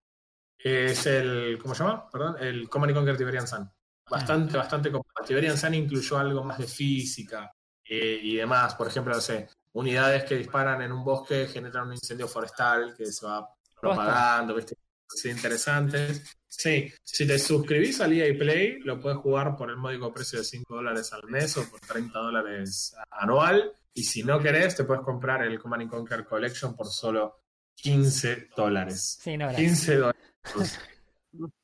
que es el. ¿Cómo se llama? Perdón. El Command and Conquer Tiberian Sun. Bastante, bastante copado. Tiberian Sun incluyó algo más de física eh, y demás. Por ejemplo, no sé, unidades que disparan en un bosque generan un incendio forestal que se va propagando, ¿viste? Sí, interesantes. Sí, si te suscribís al EA Play, lo puedes jugar por el módico precio de 5 dólares al mes o por 30 dólares anual. Y si no querés, te puedes comprar el Command Conquer Collection por solo 15 dólares. Sí, no, 15 dólares.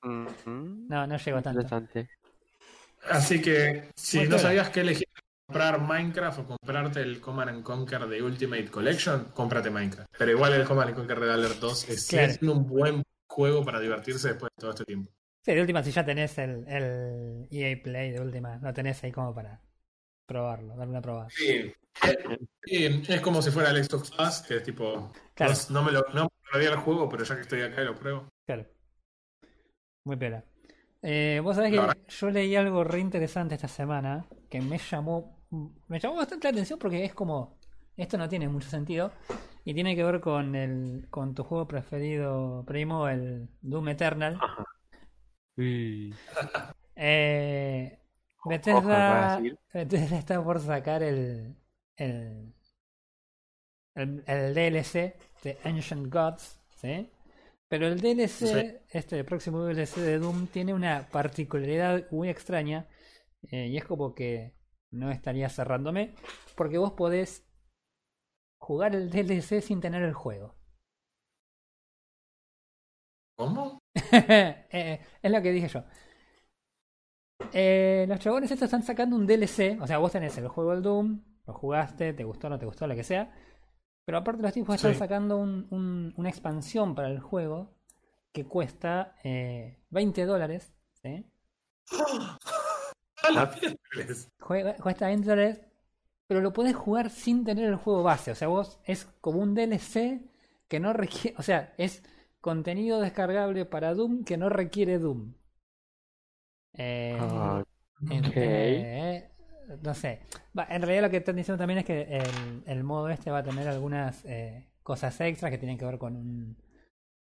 no, no llegó tanto. Así que si no sabías qué elegir, comprar Minecraft o comprarte el Command Conquer de Ultimate Collection, cómprate Minecraft. Pero igual el Command Conquer Red Alert 2 es un buen juego para divertirse después de todo este tiempo. Sí, de última, si ya tenés el, el EA Play de última, lo tenés ahí como para probarlo, darle una probada. Sí, es como si fuera el Xbox Pass, que es tipo, no, me lo no me el juego, pero ya que estoy acá lo pruebo. Claro. Muy pena. Eh, Vos sabés que yo leí algo re interesante esta semana que me llamó me llamó bastante la atención porque es como esto no tiene mucho sentido y tiene que ver con el con tu juego preferido primo el Doom Eternal. eh, Bethesda, Bethesda está por sacar el el, el, el DLC de Ancient Gods, ¿sí? Pero el DLC, este próximo DLC de Doom, tiene una particularidad muy extraña. Eh, y es como que no estaría cerrándome. Porque vos podés jugar el DLC sin tener el juego. ¿Cómo? Eh, es lo que dije yo. Eh, los chabones estos están sacando un DLC. O sea, vos tenés el juego del Doom, lo jugaste, te gustó, no te gustó, lo que sea. Pero aparte los tipos están sacando un, una expansión para el juego que cuesta eh, 20 dólares. ¿sí? cuesta 20 dólares, pero lo puedes jugar sin tener el juego base. O sea, vos es como un DLC que no requiere, o sea, es contenido descargable para Doom que no requiere Doom. Eh, ah, no sé. en realidad lo que están diciendo también es que el, modo este va a tener algunas eh, cosas extras que tienen que ver con un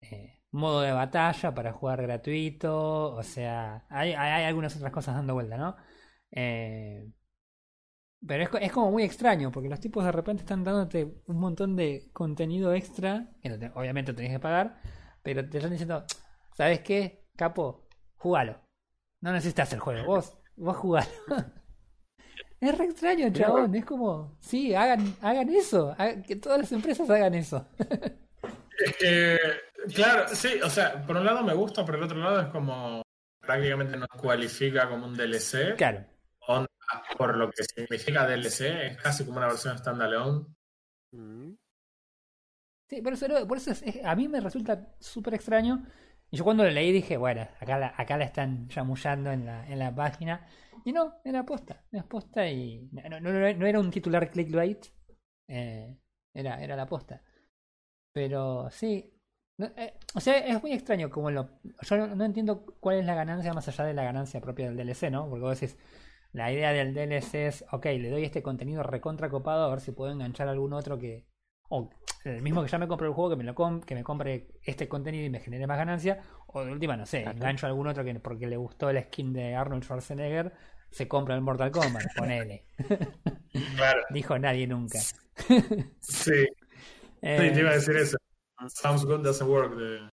eh, modo de batalla para jugar gratuito. O sea, hay, hay, algunas otras cosas dando vuelta, ¿no? Eh, pero es, es, como muy extraño, porque los tipos de repente están dándote un montón de contenido extra, que obviamente tenés que pagar, pero te están diciendo, ¿sabes qué? Capo, jugalo. No necesitas el juego, vos, vos jugalo. Es re extraño, chabón. Es como, sí, hagan, hagan eso. que todas las empresas hagan eso. Es que, claro, sí, o sea, por un lado me gusta, pero por el otro lado es como prácticamente nos cualifica como un DLC. Claro. por lo que significa DLC, es casi como una versión standalone. Mm. Sí, por eso, por eso a mí me resulta súper extraño. Y yo cuando lo leí dije, bueno, acá la, acá la están chamullando en la, en la página. Y no, era posta, era posta y no, no, no era un titular clickbait, eh, era, era la posta. Pero sí, eh, o sea, es muy extraño como lo... Yo no, entiendo cuál es la ganancia más allá de la ganancia propia del DLC, ¿no? Porque vos decís, la idea del DLC es, ok, le doy este contenido recontra copado a ver si puedo enganchar a algún otro que... O el mismo que ya me compré el juego, que me, lo que me compre este contenido y me genere más ganancia. O de última, no sé, engancho a algún otro que porque le gustó el skin de Arnold Schwarzenegger se compra el Mortal Kombat, ponele. Claro. Dijo nadie nunca. sí. Eh, sí, te iba a decir eso. Sounds good doesn't work de,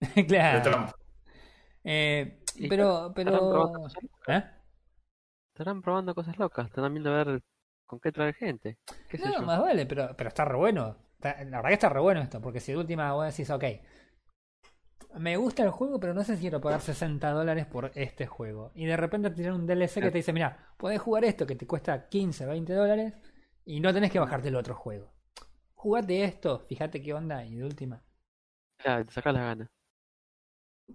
claro. de Trump. Eh, pero, pero. ¿Eh? Estarán probando cosas locas, están viendo a ver con qué trae gente. ¿Qué no, más vale, pero, pero está re bueno. la verdad que está re bueno esto, porque si de última vos decís, ok, me gusta el juego, pero no sé si quiero pagar 60 dólares por este juego. Y de repente tienen un DLC que te dice, mira, podés jugar esto que te cuesta 15, 20 dólares y no tenés que bajarte el otro juego. Jugate esto, fíjate qué onda y de última. Claro, te sacas la gana.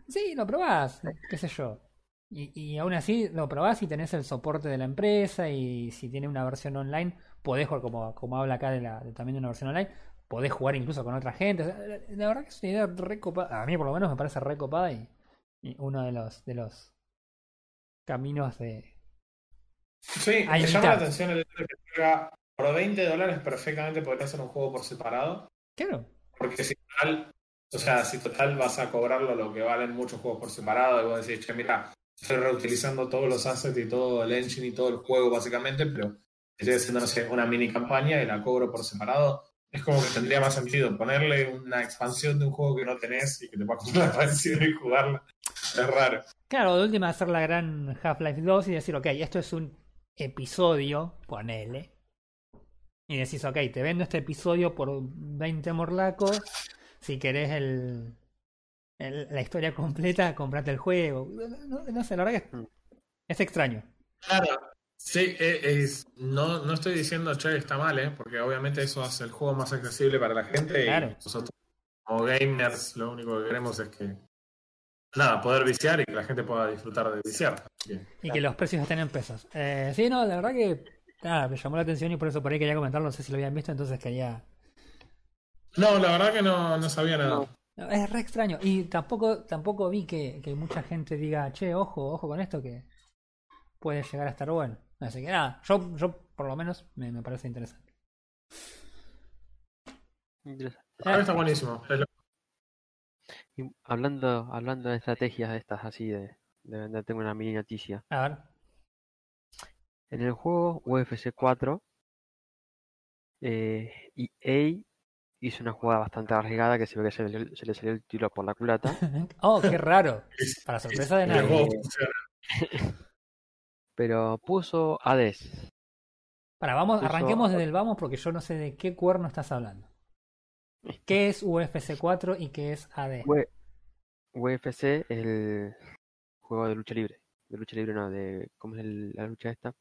Sí, lo probás, qué sé yo. Y, y aún así lo probás y tenés el soporte de la empresa y si tiene una versión online, podés jugar como, como habla acá de la, también de una versión online, podés jugar incluso con otra gente. la verdad que es una idea recopada. A mí por lo menos me parece recopada y, y uno de los, de los caminos de... Sí, me llama la atención el hecho de que por 20 dólares perfectamente podría hacer un juego por separado. Claro. Porque si total, o sea, si total vas a cobrarlo lo que valen muchos juegos por separado, y vos decís, che, mira, estoy reutilizando todos los assets y todo el engine y todo el juego básicamente, pero estoy haciendo, no sé, una mini campaña y la cobro por separado, es como que tendría más sentido ponerle una expansión de un juego que no tenés y que te puedas comprar la expansión y jugarla. Es raro. Claro, de última hacer la gran Half-Life 2 y decir, ok, esto es un episodio, ponele. Y decís, ok, te vendo este episodio por 20 morlacos. Si querés el, el- la historia completa, comprate el juego. No, no sé, la verdad que es, es extraño. Claro. Sí, eh, es, no, no estoy diciendo, che, está mal, ¿eh? porque obviamente eso hace el juego más accesible para la gente Claro. y nosotros como gamers lo único que queremos es que, nada, poder viciar y que la gente pueda disfrutar de viciar. Y que los precios estén en pesos. Eh, sí, no, la verdad que nada, me llamó la atención y por eso por ahí quería comentarlo. No sé si lo habían visto, entonces quería. No, la verdad que no, no sabía nada. No, es re extraño. Y tampoco, tampoco vi que, que mucha gente diga, che, ojo, ojo con esto que puede llegar a estar bueno. Así que nada, yo, yo por lo menos me, me parece interesante. Interesante. Ah, está buenísimo. Y hablando, hablando de estrategias estas así de, de vender, tengo una mini noticia. A ver. En el juego UFC 4, eh, EA hizo una jugada bastante arriesgada que se ve que se, le- se le salió el tiro por la culata. Oh, qué raro. Para sorpresa de nadie. Pero puso ADES. Para, vamos, Puso- arranquemos desde el vamos porque yo no sé de qué cuerno estás hablando. ¿Qué es UFC 4 y qué es AD? UFC es el juego de lucha libre. De lucha libre no, de... ¿Cómo es el- la lucha esta?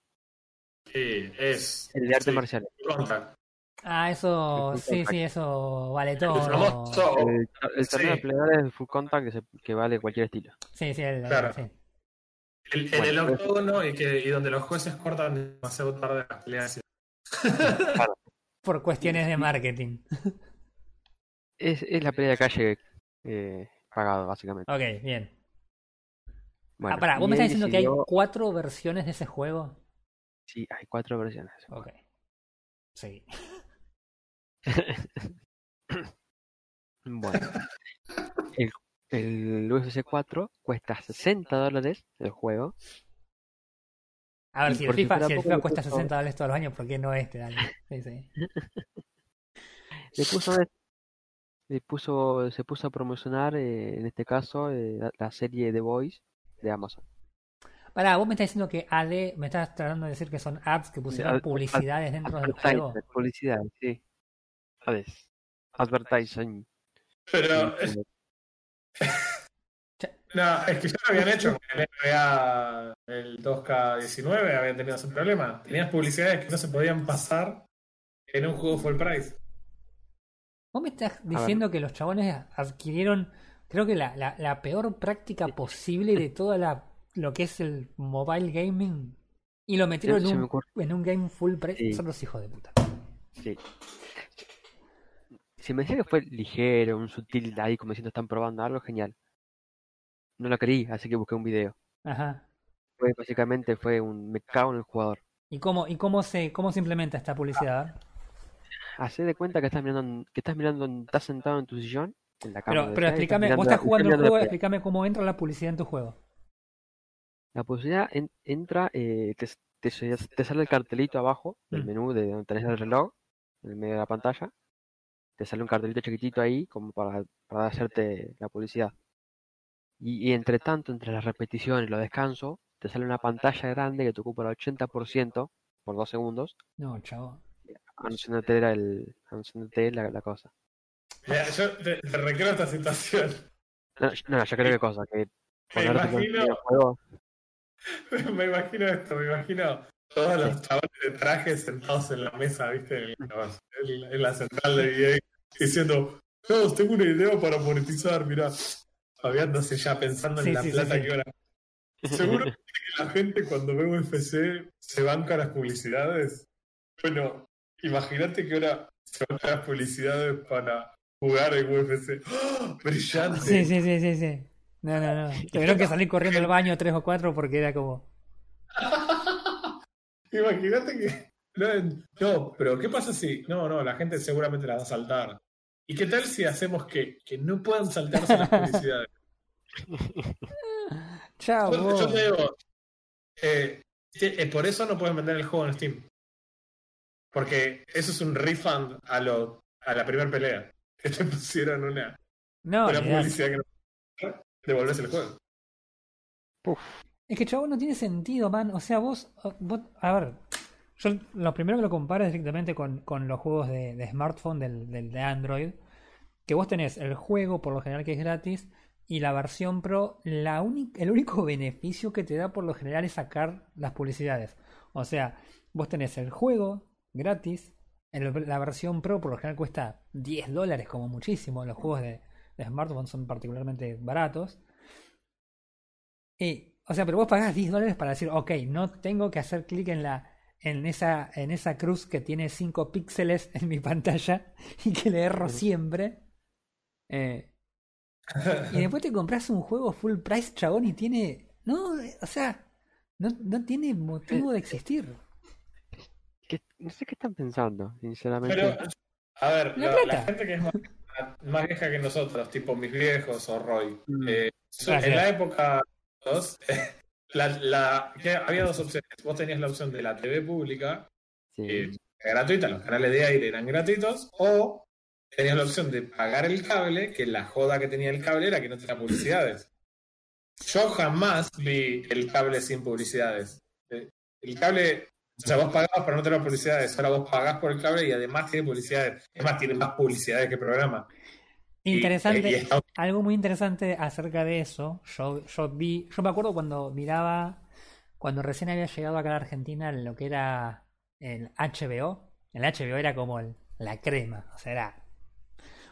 Sí, es. El de artes sí, marciales. Contact. Ah, eso, El sí, Contact. sí, eso vale El todo. famoso. El, el torneo Sí. de full contact que, se- que vale cualquier estilo. Sí, sí, el, Claro. sí. El- en el octógono y, que, y donde los jueces cortan demasiado tarde las peleas. Por cuestiones de marketing. Es, es la pelea de calle eh, pagado, básicamente. Ok, bien. Bueno, ah, pará, ¿vos me estás diciendo que hay cuatro versiones de ese juego? Sí, hay cuatro versiones. Ok. Sí. Bueno, el, el UFC 4 cuesta 60 dólares el juego. A ver, si el FIFA, si el FIFA cuesta puso- 60 dólares todos los años, ¿por qué no este? Dale. Sí, sí. Le puso, le puso, se puso a promocionar, eh, en este caso, eh, la, la serie The Voice de Amazon. Pará, vos me estás diciendo que AD, me estás tratando de decir que son ads que pusieron ad- publicidades dentro del juego. Publicidad, sí. Ades. Advertising. Pero es- no, es que ya lo habían hecho. En el NBA, el 2K19 habían tenido ese problema. Tenías publicidades que no se podían pasar en un juego full price. Vos me estás diciendo que los chabones adquirieron, creo que la, la, la peor práctica posible de toda la lo que es el mobile gaming y lo metieron en un, en un game full price. Sí. Son los hijos de puta. Sí. Si me decía que fue ligero, un sutil ahí como diciendo están probando algo, genial. No lo creí, así que busqué un video. Ajá. Fue básicamente fue un me cago en el jugador. ¿Y cómo, y cómo se cómo se implementa esta publicidad? Hacé de cuenta que estás mirando, que estás mirando, en- estás sentado en tu sillón, en la cama. Pero, pero explícame, mirando vos estás jugando el juego, explícame cómo entra la publicidad en tu juego. La en- entra, eh, te, te, te sale el cartelito abajo del Mm. menú de donde tenés el reloj, en el medio de la pantalla. Te sale un cartelito chiquitito ahí como para, para hacerte la publicidad. Y, y entre tanto, entre las repeticiones y los descansos, te sale una pantalla grande que te ocupa el 80% por dos segundos, No, chavo. anunciándote, la- el, anunciándote la, la cosa. Mira, yo te, te recreo esta situación. No, yo- no, yo creo que cosa, que Me con imagino, me imagino esto, me imagino todos los chavales de traje sentados en la mesa, ¿viste? En la, en- la central de EA, diciendo, no, tengo una idea para monetizar, mirá. Fabiándose ya pensando en Sí, la sí, plata sí. que ahora. Seguro que la gente cuando ve UFC se banca las publicidades. Bueno, imagínate que ahora se banca las publicidades para jugar en UFC. ¡Ah! ¡Brillante! Sí, sí, sí, sí, sí. No, no, no. Tuvieron que salir corriendo al baño tres o cuatro porque era como. Imagínate que. No, no, pero ¿qué pasa si.? No, no, la gente seguramente la va a saltar. ¿Y qué tal si hacemos que, que no puedan saltarse las publicidades? Chao, Yo, yo te digo. eh, que- eh, por eso no pueden vender el juego en Steam. Porque eso es un refund a lo a la primera pelea. Que te pusieron una, No, una publicidad que no devolves el juego. Es que chavo no tiene sentido, man. O sea, vos, a ver, yo lo primero que lo comparo es directamente con, con los juegos de, smartphone del, de Android. Que vos tenés el juego, por lo general que es gratis, y la versión Pro, la el único beneficio que te da por lo general es sacar las publicidades. O sea, vos tenés el juego gratis, la versión Pro por lo general cuesta 10 dólares como muchísimo. Los juegos de, de smartphone son particularmente baratos. Y, o sea, pero vos pagás 10 dólares para decir, ok, no tengo que hacer clic en la en esa, en esa cruz que tiene 5 píxeles en mi pantalla y que le erro siempre. Eh, y después te compras un juego full price, chabón, y tiene. No, o sea, no, no tiene motivo de existir. No sé qué están pensando, sinceramente. Pero, a ver, La la, gente que es más, más vieja que nosotros, tipo mis viejos o Roy, Mm. eh, en la época 2, la, la, que había dos opciones. Vos tenías la opción de la TV pública, Sí. eh, gratuita, los canales de aire eran gratuitos, o tenías la opción de pagar el cable, que la joda que tenía el cable era que no tenía publicidades. Yo jamás vi el cable sin publicidades. Eh, El cable, o sea, vos pagabas para no tener publicidades, ahora vos pagás por el cable y además tiene publicidades. Es más, tiene más publicidades que programa. Y- Interesante. y está- Algo muy interesante acerca de eso, yo, yo vi, yo me acuerdo cuando miraba, cuando recién había llegado acá a la Argentina lo que era el HBO, el HBO era como el- la crema, o sea, era...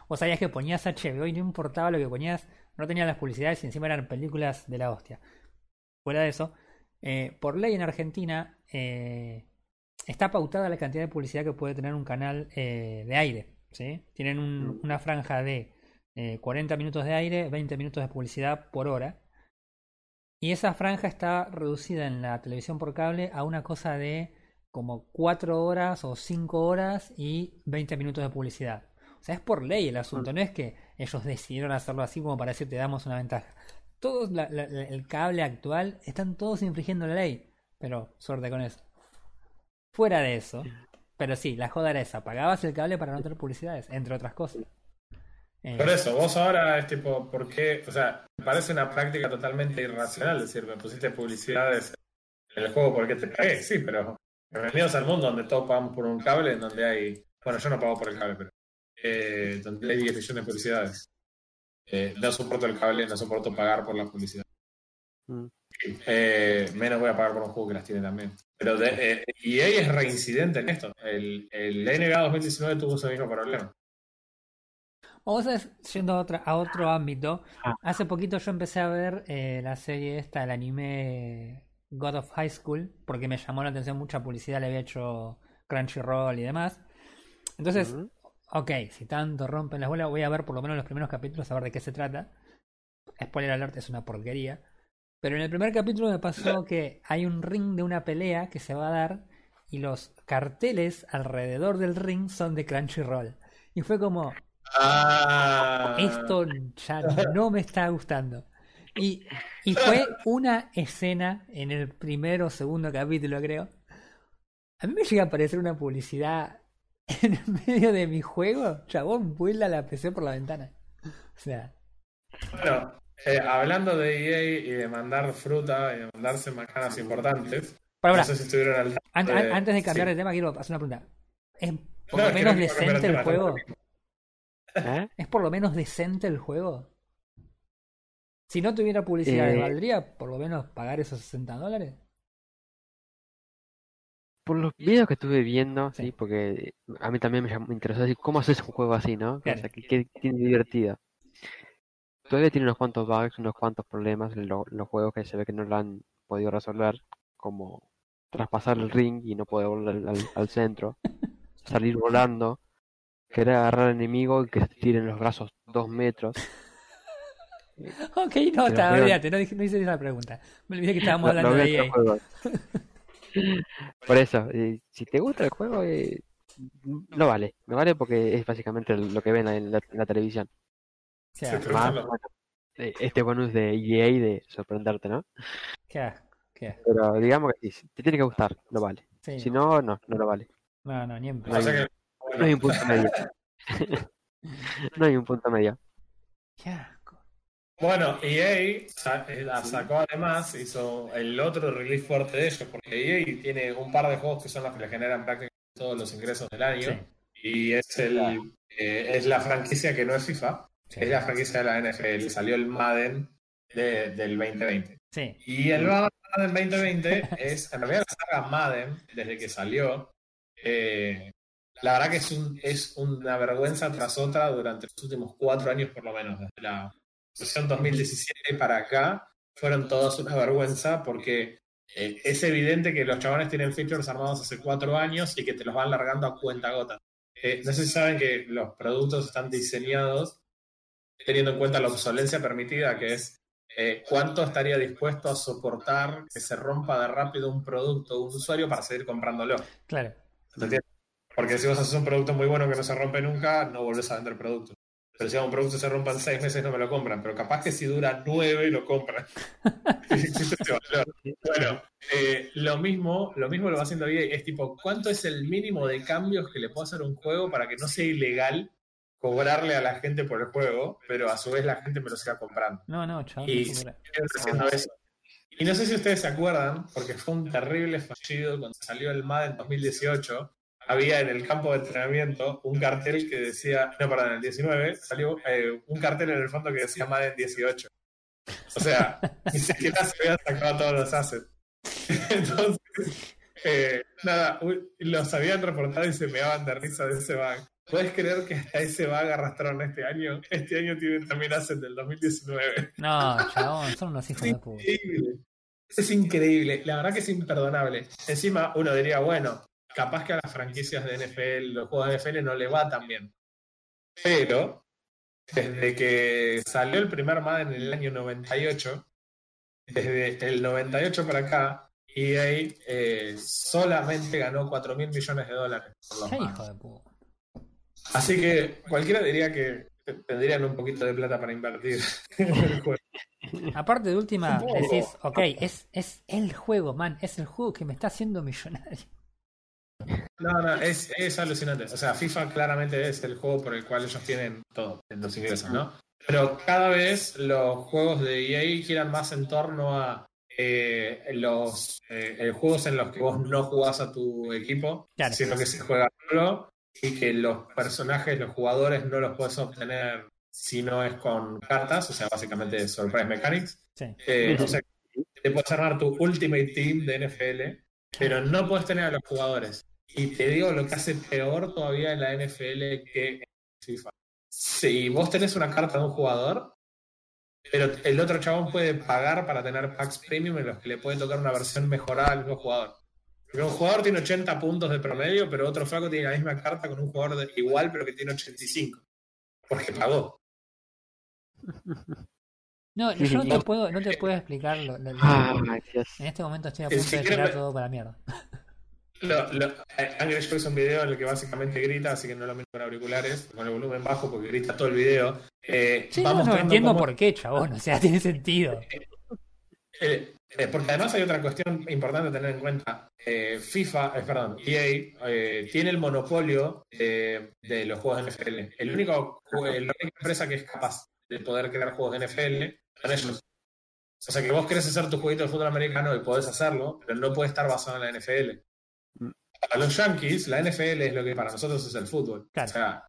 Vos sabías que ponías HBO y no importaba lo que ponías, no tenías las publicidades y encima eran películas de la hostia. Fuera de eso, eh, por ley en Argentina eh, está pautada la cantidad de publicidad que puede tener un canal eh, de aire, ¿sí? Tienen un- una franja de eh, 40 minutos de aire, 20 minutos de publicidad por hora. Y esa franja está reducida en la televisión por cable a una cosa de como 4 horas o 5 horas y 20 minutos de publicidad. O sea, es por ley el asunto, no es que ellos decidieron hacerlo así como para decir te damos una ventaja. La- la- el cable actual están todos infringiendo la ley, pero suerte con eso. Fuera de eso, pero sí, la joda era esa, pagabas el cable para no tener publicidades, entre otras cosas. Eh, Por eso, vos ahora es tipo, ¿por qué? O sea, me parece una práctica totalmente irracional decir, me pusiste publicidades en el juego porque te pagué, sí, pero bienvenidos al mundo donde todos pagamos por un cable, en donde hay, bueno, yo no pago por el cable, pero eh, donde hay 10 millones de publicidades. Eh, no soporto el cable, no soporto pagar por la publicidad. Mm. Eh, menos voy a pagar por un juego que las tiene también. Pero de, eh, EA es reincidente en esto. El, el NBA 2019 tuvo ese mismo problema. Vamos a yendo a, otra, a otro ámbito. Ah. Hace poquito yo empecé a ver eh, la serie esta, el anime God of High School, porque me llamó la atención mucha publicidad, le había hecho Crunchyroll y demás. Entonces, Ujú. ok, si tanto rompen la bola, voy a ver por lo menos los primeros capítulos a ver de qué se trata. Spoiler alert, es una porquería. Pero en el primer capítulo me pasó que hay un ring de una pelea que se va a dar y los carteles alrededor del ring son de Crunchyroll. Y fue como, Ah, esto ya no me está gustando. Y, y fue una escena en el primer o segundo capítulo, creo. A mí me llega a aparecer una publicidad en medio de mi juego. Chabón, vuela la PC por la ventana. O sea, Bueno, eh, hablando de EA y de mandar fruta y de mandarse macanas importantes, para, no para, sé si estuvieron al an- tanto an- antes de cambiar sí. de tema, quiero hacer una pregunta. ¿Es por lo menos decente de el tema, juego? ¿Eh? ¿Es por lo menos decente el juego? Si no tuviera publicidad, Eh. ¿valdría por lo menos pagar esos 60 dólares? Por los videos que estuve viendo, Sí. sí, porque a mí también me, llamó- me interesó decir cómo haces un juego así, ¿no? O Claro. sea, que, que tiene divertida. Todavía tiene unos cuantos bugs, unos cuantos problemas en lo- los juegos que se ve que no lo han podido resolver, como traspasar el ring y no poder volver al centro, salir volando, querer agarrar al enemigo y que se te tiren los brazos dos metros. Ok, no, está, olvídate, no, no hice la pregunta. Me olvidé que estábamos hablando de EA. juegos. Por eso, eh, si te gusta el juego, eh, lo vale. Lo vale porque es básicamente lo que ven en la, en la televisión. O sea, Sí, pero- Más, Claro. bueno, eh, este bonus de EA de sorprenderte, ¿no? qué qué. Pero digamos que sí, si te tiene que gustar, lo vale. Sí, Si no, no, no lo vale. No, no, ni en No O sea que, no hay un punto medio. no hay un punto medio. Qué asco. Bueno, EA eh, la sacó además, hizo el otro release fuerte de ellos, porque EA tiene un par de juegos que son los que le generan prácticamente todos los ingresos del año. Sí, Y es el eh, es la franquicia que no es FIFA, sí. es la franquicia de la NFL. Salió el Madden de- del 2020. Sí, Y el Madden 2020 es, en realidad, la saga Madden, desde que salió, eh, la verdad que es, un, es una vergüenza tras otra durante los últimos cuatro años, por lo menos, desde la sesión 2017 para acá, fueron todas una vergüenza porque eh, es evidente que los chabones tienen features armados hace cuatro años y que te los van largando a cuenta gota. Eh, no sé si saben que los productos están diseñados teniendo en cuenta la obsolencia permitida, que es eh, cuánto estaría dispuesto a soportar que se rompa de rápido un producto, un usuario para seguir comprándolo. claro. Porque si vos haces un producto muy bueno que no se rompe nunca, no volvés a vender producto. Pero si un producto se rompa en seis meses, no me lo compran. Pero capaz que si dura nueve, lo compran. Bueno, eh, lo mismo lo mismo lo va haciendo EA. Es tipo, ¿cuánto es el mínimo de cambios que le puedo hacer a un juego para que no sea ilegal cobrarle a la gente por el juego, pero a su vez la gente me lo siga comprando? No, no, chaval. Y no, eso. Y no sé si ustedes se acuerdan, porque fue un terrible fallido cuando salió el MAD en 2018. Había en el campo de entrenamiento un cartel que decía, no, perdón, en el 19, salió eh, un cartel en el fondo que decía Madden 18. O sea, ni siquiera se habían sacado todos los assets. Entonces, eh, nada, los habían reportado y se me daban de risa de ese bug. ¿Puedes creer que hasta ese bug arrastraron este año? Este año tienen también assets del 2019. No, chabón, son unos hijos Es de puta. increíble. Es increíble. La verdad que es imperdonable. Encima, uno diría, bueno, capaz que a las franquicias de NFL, los juegos de NFL no le va tan bien. Pero, desde que salió el primer Madden en el año 98, desde el 98 para acá, EA eh, solamente ganó 4 mil millones de dólares por los hijo de puta. Así que cualquiera diría que tendrían un poquito de plata para invertir en el juego. Aparte de última, decís, ok, es, es el juego, man, es el juego que me está haciendo millonario. No, no, es, es alucinante. O sea, FIFA claramente es el juego por el cual ellos tienen todo, los ingresos, ¿no? Pero cada vez los juegos de EA giran más en torno a eh, los eh, eh, juegos en los que vos no jugás a tu equipo, Claro. sino que se juega solo y que los personajes, los jugadores no los puedes obtener si no es con cartas, o sea, básicamente Surprise Mechanics. Sí. Eh, o sea, te puedes armar tu Ultimate Team de NFL, pero no puedes tener a los jugadores. Y te digo lo que hace peor todavía en la NFL que en FIFA. Si vos tenés una carta de un jugador, pero el otro chabón puede pagar para tener packs premium en los que le puede tocar una versión mejorada al mismo jugador. Porque un jugador tiene 80 puntos de promedio, pero otro flaco tiene la misma carta con un jugador de- igual, pero que tiene 85. Porque pagó. No, yo no te puedo, no te puedo explicar lo, lo- lo- Dios. En este momento estoy a Eh, punto si de tirar todo para la mierda. Lo, lo, Angry Joe hizo un video en el que básicamente grita, así que no lo miro con auriculares, con el volumen bajo porque grita todo el video. Eh, Sí, no, entiendo cómo- por qué, chabón, o sea, tiene sentido. eh, eh, porque además hay otra cuestión importante a tener en cuenta. Eh, FIFA, perdón, EA tiene el monopolio de los juegos de NFL. El único, la única empresa que es capaz de poder crear juegos de NFL son ellos. O sea que vos querés hacer tu jueguito de fútbol americano y podés hacerlo, pero no puede estar basado en la NFL. Para los Yankees, la NFL es lo que para nosotros es el fútbol. Claro. O sea,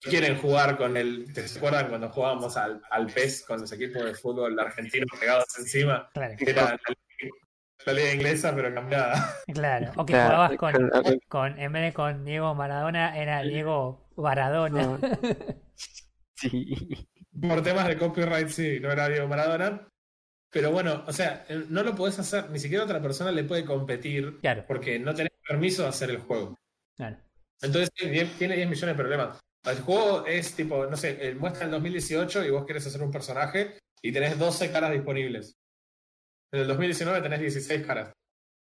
quieren jugar con el. ¿Te acuerdan cuando jugábamos al, al PES con los equipos de fútbol argentinos pegados encima? Claro, Que era la, la liga inglesa, pero cambiada. claro. O que Claro, jugabas con, con- en vez de con Diego Maradona, era Diego Baradona. Sí. Por temas de copyright, sí, no era Diego Maradona. Pero bueno, o sea, no lo podés hacer, ni siquiera otra persona le puede competir Claro, porque no tenés permiso de hacer el juego. claro. Entonces tiene 10 tiene 10 millones de problemas. El juego es tipo, no sé, el muestra el 2018 y vos querés hacer un personaje y tenés 12 caras disponibles. En el 2019 tenés 16 caras.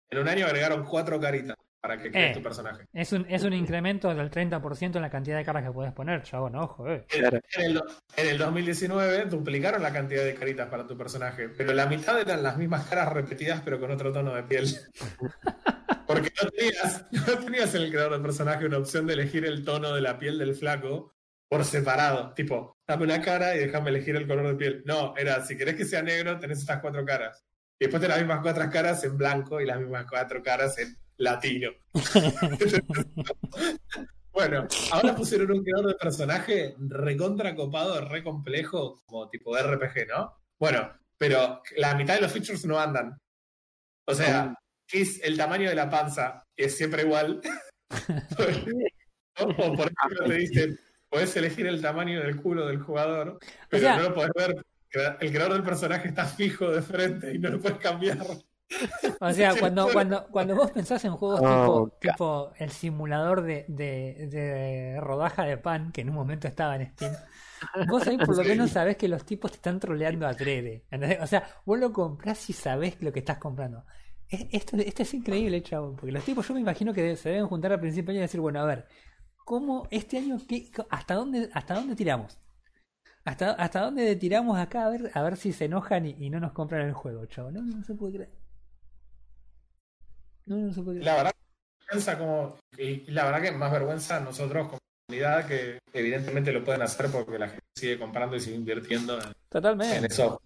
En un año agregaron 4 caritas para que crees Eh. tu personaje. Es un, es un incremento del 30% en la cantidad de cargas que puedes poner, chabón, ojo, eh. En el, en el 2019 duplicaron la cantidad de caritas para tu personaje, pero la mitad eran las mismas caras repetidas pero con otro tono de piel. Porque no tenías, no tenías en el creador de personaje una opción de elegir el tono de la piel del flaco por separado. Tipo, dame una cara y déjame elegir el color de piel. No, era, si querés que sea negro, tenés estas cuatro caras. Y después tenés las mismas cuatro caras en blanco y las mismas cuatro caras en latino. bueno, ahora pusieron un creador de personaje recontra copado, re complejo, como tipo de RPG, ¿no? Bueno, pero la mitad de los features no andan. O sea, es el tamaño de la panza, es siempre igual. o por ejemplo te dicen, puedes elegir el tamaño del culo del jugador, pero no lo podés ver. El creador del personaje está fijo de frente y no lo puedes cambiar. O sea, cuando, cuando, cuando vos pensás en juegos oh, tipo, tipo el simulador de, de, de, rodaja de pan, que en un momento estaba en Steam, vos ahí por lo menos sabés que los tipos te están troleando a 3D. O sea, vos lo comprás y sabés lo que estás comprando. Esto, esto es increíble, chavo, porque los tipos yo me imagino que se deben juntar al principio y decir, bueno, a ver, ¿cómo este año, qué, hasta, dónde, hasta dónde tiramos? ¿Hasta, ¿Hasta dónde tiramos acá a ver, a ver si se enojan y, no nos compran el juego, chavo? No, no se puede creer. No, no se puede creer. La verdad, como, y la verdad que más vergüenza nosotros como comunidad que evidentemente lo pueden hacer porque la gente sigue comprando y sigue invirtiendo en, Totalmente. en esos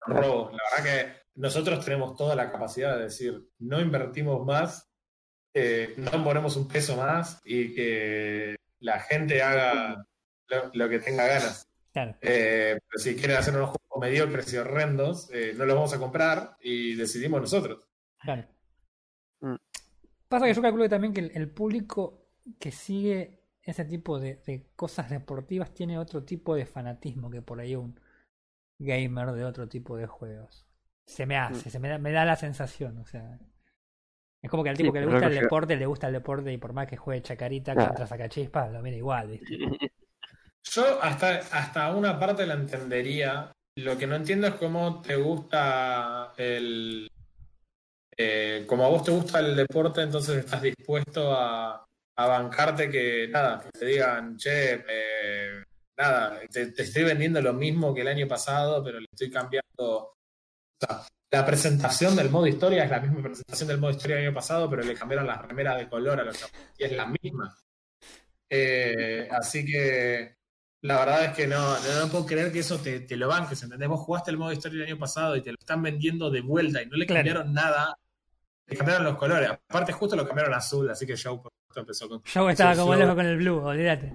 robos. La verdad que nosotros tenemos toda la capacidad de decir, no invertimos más, eh, no ponemos un peso más y que la gente haga lo, que tenga ganas. Eh, pero si quieren hacer unos juegos mediocres y horrendos, eh, no los vamos a comprar y decidimos nosotros. Claro. Mm. Pasa que yo calculo también que el, público que sigue ese tipo de, de, cosas deportivas tiene otro tipo de fanatismo que por ahí un gamer de otro tipo de juegos. Se me hace, mm. se me da, me da la sensación, o sea. Es como que al tipo que le gusta el deporte, le gusta el deporte y por más que juegue chacarita contra sacachispas, lo mira igual. Yo hasta, hasta una parte la entendería. Lo que no entiendo es cómo te gusta el. Eh, como a vos te gusta el deporte, entonces estás dispuesto a, a bancarte que, nada, que te digan, che, eh, nada, te, te, estoy vendiendo lo mismo que el año pasado, pero le estoy cambiando la presentación del modo historia es la misma presentación del modo historia del año pasado, pero le cambiaron las remeras de color a los y es la misma. Eh, así que la verdad es que no, no, puedo creer que eso te, lo banques, ¿entendés? Vos jugaste el modo historia el año pasado y te lo están vendiendo de vuelta y no le cambiaron nada, le cambiaron los colores. Aparte, justo lo cambiaron azul, así que Joe empezó con. Joe estaba como lejos con el blue, olvídate.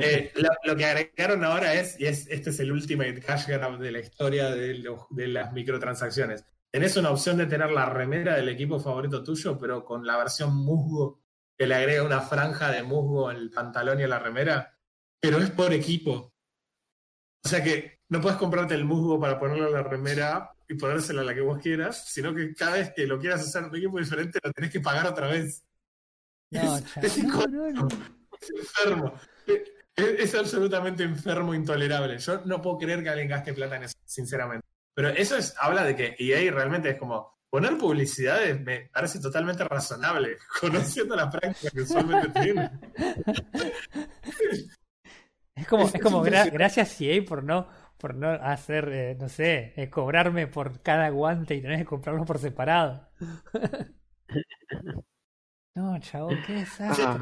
Eh, lo, que agregaron ahora es, y es, este es el ultimate cash grab de la historia de, de las microtransacciones. Tenés una opción de tener la remera del equipo favorito tuyo, pero con la versión musgo, que le agrega una franja de musgo al pantalón y a la remera, pero es por equipo. O sea que no puedes comprarte el musgo para ponerlo en la remera y ponérsela a la que vos quieras, sino que cada vez que lo quieras hacer en un equipo diferente lo tenés que pagar otra vez. No, es, no, enfermo. Es, absolutamente enfermo, intolerable. Yo no puedo creer que alguien gaste plata en eso, sinceramente. Pero eso es, habla de que EA realmente es como poner publicidades me parece totalmente razonable, conociendo la práctica que usualmente tiene. Es como, es, como gracias EA por no, por no hacer, eh, no sé, eh, cobrarme por cada guante y tener que comprarlo por separado. no, chavo, ¿qué es eso?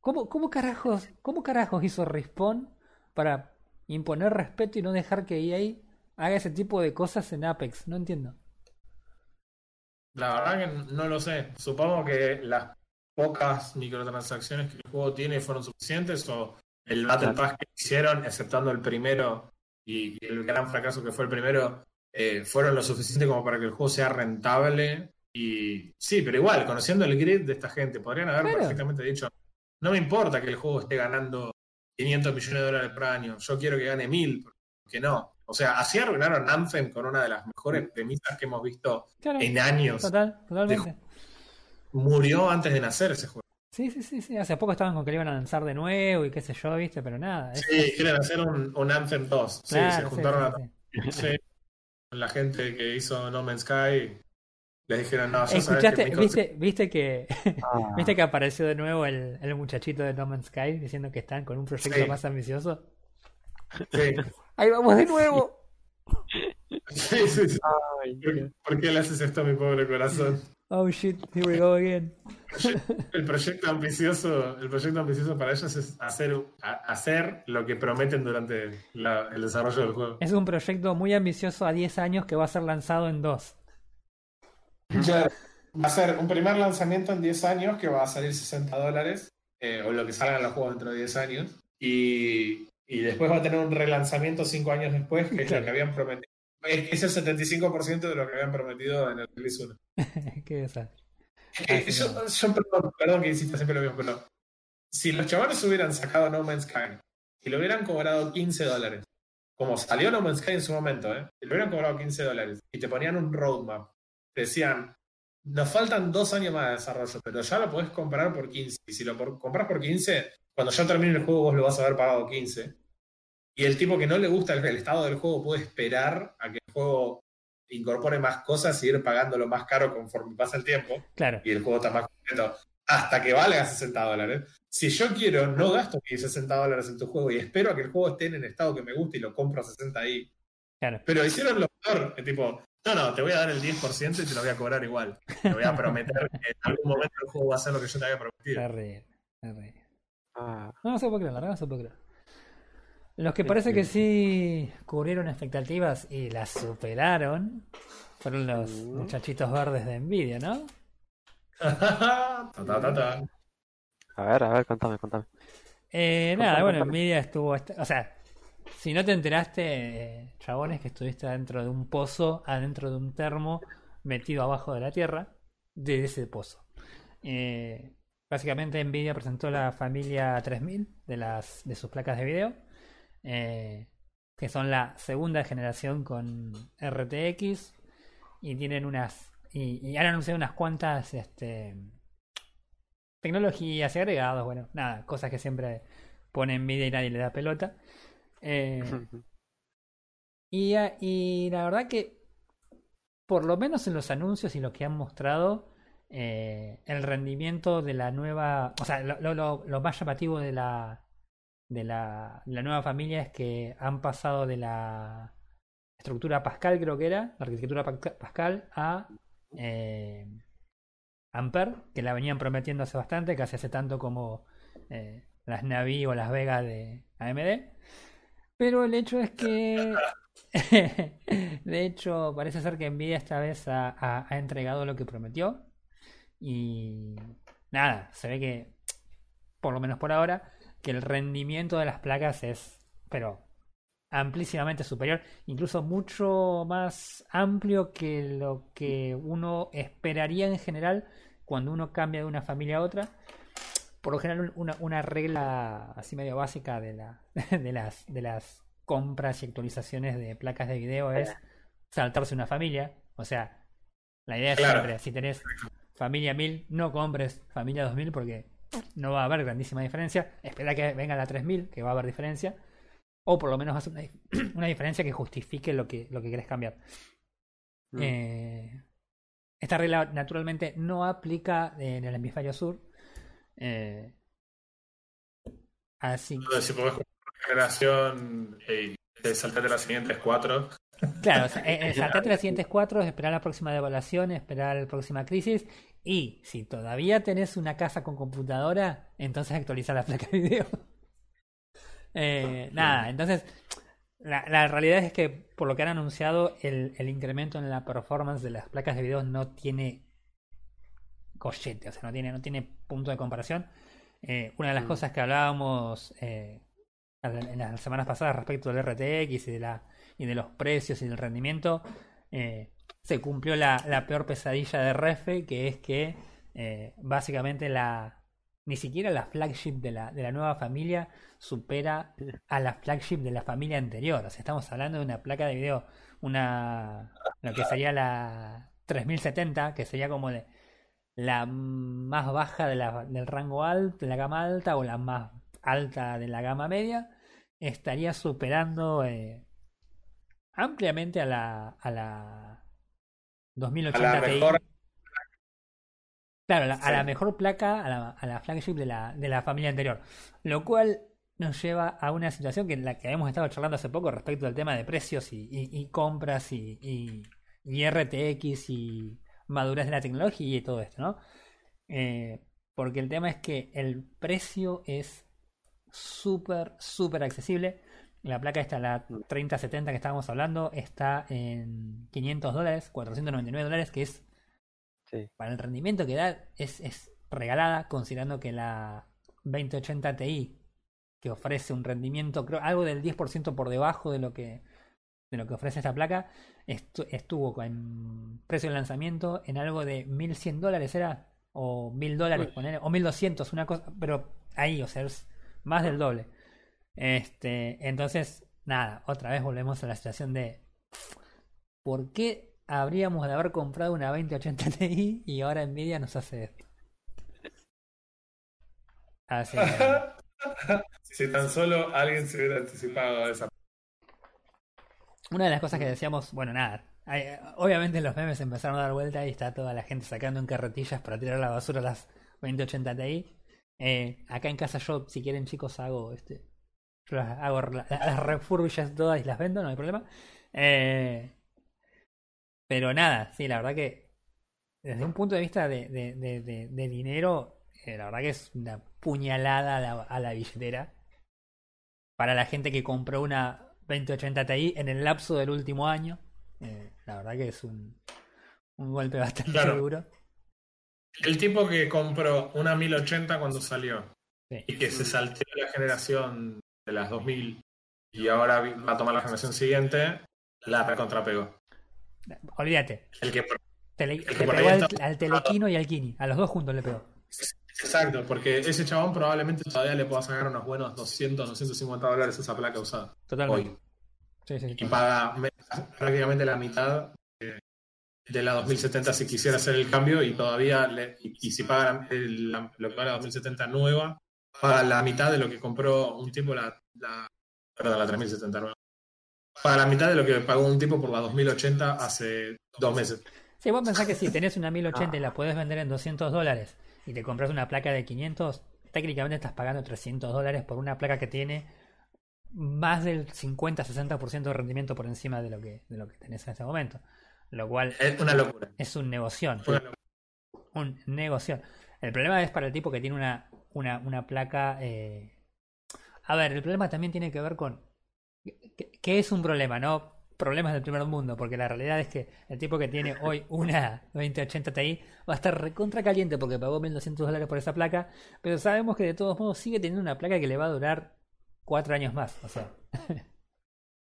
¿Cómo, cómo, carajos, ¿Cómo carajos hizo Respawn para imponer respeto y no dejar que EA haga ese tipo de cosas en Apex? No entiendo. La verdad que no lo sé. Supongo que las pocas microtransacciones que el juego tiene fueron suficientes o el Battle Pass que hicieron, exceptando el primero y el gran fracaso que fue el primero, eh, fueron lo suficiente como para que el juego sea rentable y sí, pero igual, conociendo el grid de esta gente, podrían haber perfectamente dicho, no me importa que el juego esté ganando 500 millones de dólares por año, yo quiero que gane 1000, porque no. O sea, así arruinaron Anthem con una de las mejores premisas que hemos visto en años. Total, totalmente. Murió antes de nacer ese juego. Sí, sí, sí, sí. Hace poco estaban con que le iban a lanzar de nuevo y qué sé yo, viste, pero nada. Sí, quieren hacer un, un Anthem 2. sí, se juntaron a... con la gente que hizo No Man's Sky les dijeron, no, ¿Escuchaste, viste, viste que ah. viste que apareció de nuevo el, el, muchachito de No Man's Sky diciendo que están con un proyecto más ambicioso? Sí. Ahí vamos de nuevo. Sí, sí, sí. ¿Por, qué le haces esto a mi pobre corazón? Oh shit, here we go again. El proyecto ambicioso, el proyecto ambicioso para ellos es hacer, hacer lo que prometen durante el desarrollo del juego. Es un proyecto muy ambicioso a 10 años que va a ser lanzado en dos. va a ser un primer lanzamiento en 10 años que va a salir 60 dólares, eh, o lo que salgan los juegos dentro de 10 años. Y, y, después va a tener un relanzamiento 5 años después, que es lo que habían prometido es el 75% de lo que habían prometido en el release 1. Qué desastre. yo, perdón, perdón, que insista siempre lo mismo, pero si los chavales hubieran sacado No Man's Sky y lo hubieran cobrado 15 dólares, como salió No Man's Sky en su momento, ¿eh? y lo hubieran cobrado 15 dólares y te ponían un roadmap, te decían, nos faltan dos años más de desarrollo, pero ya lo podés comprar por 15. Y si lo compras por 15, cuando yo termine el juego vos lo vas a haber pagado 15 y el tipo que no le gusta el, estado del juego puede esperar a que el juego incorpore más cosas y ir pagándolo más caro conforme pasa el tiempo. Claro. Y el juego está más completo hasta que valga 60 dólares. Si yo quiero, no gasto mis 60 dólares en tu juego y espero a que el juego esté en el estado que me guste y lo compro a 60 ahí. Claro. Pero hicieron lo peor, tipo, no, no, te voy a dar el 10% y te lo voy a cobrar igual. Te voy a prometer que en algún momento el juego va a hacer lo que yo te había prometido. Ah. No, no se puede creer, no se puede creer. Los que parece que sí cubrieron expectativas y las superaron fueron los muchachitos verdes de Nvidia, ¿no? a ver, a ver, contame, contame. Eh, nada, bueno, Nvidia estuvo. O sea, si no te enteraste, chabones, que estuviste adentro de un pozo, adentro de un termo, metido abajo de la tierra, de ese pozo. Eh, básicamente, Nvidia presentó la familia 3000 de, las, de sus placas de video eh, que son la segunda generación con RTX y tienen unas y, han anunciado unas cuantas este, tecnologías y agregados, bueno, nada, cosas que siempre pone en vida y nadie le da pelota. Eh, y, y, la verdad que, por lo menos en los anuncios y lo que han mostrado, eh, el rendimiento de la nueva, o sea, lo, lo, lo más llamativo de la, de la, nueva familia es que han pasado de la estructura Pascal, creo que era, la arquitectura Pascal, a eh, Ampere, que la venían prometiendo hace bastante, casi hace tanto como eh, las Navi o las Vega de AMD. Pero el hecho es que, de hecho, parece ser que Nvidia esta vez ha entregado lo que prometió. Y nada, se ve que, por lo menos por ahora, que el rendimiento de las placas es, pero amplísimamente superior, incluso mucho más amplio que lo que uno esperaría en general cuando uno cambia de una familia a otra. Por lo general, una, una regla así medio básica de, la, de, las, de las compras y actualizaciones de placas de video es saltarse una familia. O sea, la idea es siempre, si tenés familia 1000, no compres familia 2000 porque no va a haber grandísima diferencia. Espera que venga la 3000, que va a haber diferencia. O por lo menos hace una, una diferencia que justifique lo que, lo que querés cambiar. Mm. Eh, esta regla naturalmente no aplica en el hemisferio sur. Eh, así que... Si podés generación y eh, saltate las siguientes cuatro. Claro, saltate las siguientes cuatro, esperar la próxima devaluación, esperar la próxima crisis y si todavía tenés una casa con computadora, entonces actualiza la placa de video. eh, nada, entonces la, la, realidad es que por lo que han anunciado, el, el, incremento en la performance de las placas de video no tiene cochete, o sea, no tiene, no tiene punto de comparación. Eh, una de las mm. cosas que hablábamos eh, en las semanas pasadas respecto del RTX y de, la, y de los precios y del rendimiento, eh, se cumplió la, peor pesadilla de Refe, que es que eh, básicamente la ni siquiera la flagship de la, de la nueva familia supera a la flagship de la familia anterior. O sea, estamos hablando de una placa de video, una lo que sería la 3070, que sería como de la más baja de la, del rango alto, de la gama alta, o la más alta de la gama media, estaría superando eh, ampliamente a la, a la 2080 Ti. Claro, a la mejor placa, a la, a la flagship de la, de la familia anterior. Lo cual nos lleva a una situación que en la que hemos estado charlando hace poco respecto al tema de precios y, y, compras y, y, RTX y madurez de la tecnología y todo esto, ¿no? Eh, porque el tema es que el precio es súper, súper accesible. La placa esta, la 3070 que estábamos hablando, está en 500 dólares, 499 dólares, que es para el rendimiento que da, es, es regalada, considerando que la 2080 Ti, que ofrece un rendimiento, creo, algo del 10% por debajo de lo que de lo que ofrece esta placa, estuvo con precio de lanzamiento en algo de 1100 dólares, ¿era? O 1000 dólares, o 1200, una cosa, pero ahí, o sea, es más del doble. Este, entonces, nada, otra vez volvemos a la situación de ¿por qué habríamos de haber comprado una 2080 Ti y ahora Nvidia nos hace esto? Así si tan solo alguien se hubiera anticipado a esa. Una de las cosas que decíamos, bueno, nada. obviamente los memes empezaron a dar vuelta y está toda la gente sacando en carretillas para tirar la basura a las 2080 Ti. Eh, acá en casa yo, si quieren chicos, hago este. Yo las hago las todas y las vendo, no hay problema. Eh, pero nada, sí, la verdad que desde un punto de vista de, de, dinero, eh, la verdad que es una puñalada a la, billetera. Para la gente que compró una 2080 Ti en el lapso del último año. la verdad que es un, un golpe bastante duro. El tipo que compró una 1080 cuando salió y que se salteó la generación de las 2000 y ahora va a tomar la generación siguiente, la recontrapegó. Olvídate. El que, le pegó al, Telequino y al Kini. A los dos juntos le pegó. Exacto, porque ese chabón probablemente todavía le pueda sacar unos buenos 200, 250 dólares a esa placa usada. Totalmente. y paga prácticamente la mitad de la 2070 si quisiera hacer el cambio y todavía, le, y, si paga lo que vale la 2070 nueva, paga la mitad de lo que compró un tipo la, la perdón, la 3070 nueva. Paga la mitad de lo que pagó un tipo por la 2080 hace dos meses. Sí, vos pensás que si tenés una 1080 y la podés vender en 200 dólares y te compras una placa de 500, técnicamente estás pagando 300 dólares por una placa que tiene más del 50-60% de rendimiento por encima de lo que, de lo que tenés en este momento. Lo cual es una locura. Es un negocio. Un negocio. El problema es para el tipo que tiene una, una, una placa. Eh... A ver, el problema también tiene que ver con. ¿Qué es un problema? No problemas del primer mundo, porque la realidad es que el tipo que tiene hoy una 2080 Ti va a estar recontra caliente porque pagó 1200 dólares por esa placa, pero sabemos que de todos modos sigue teniendo una placa que le va a durar cuatro años más. O sea.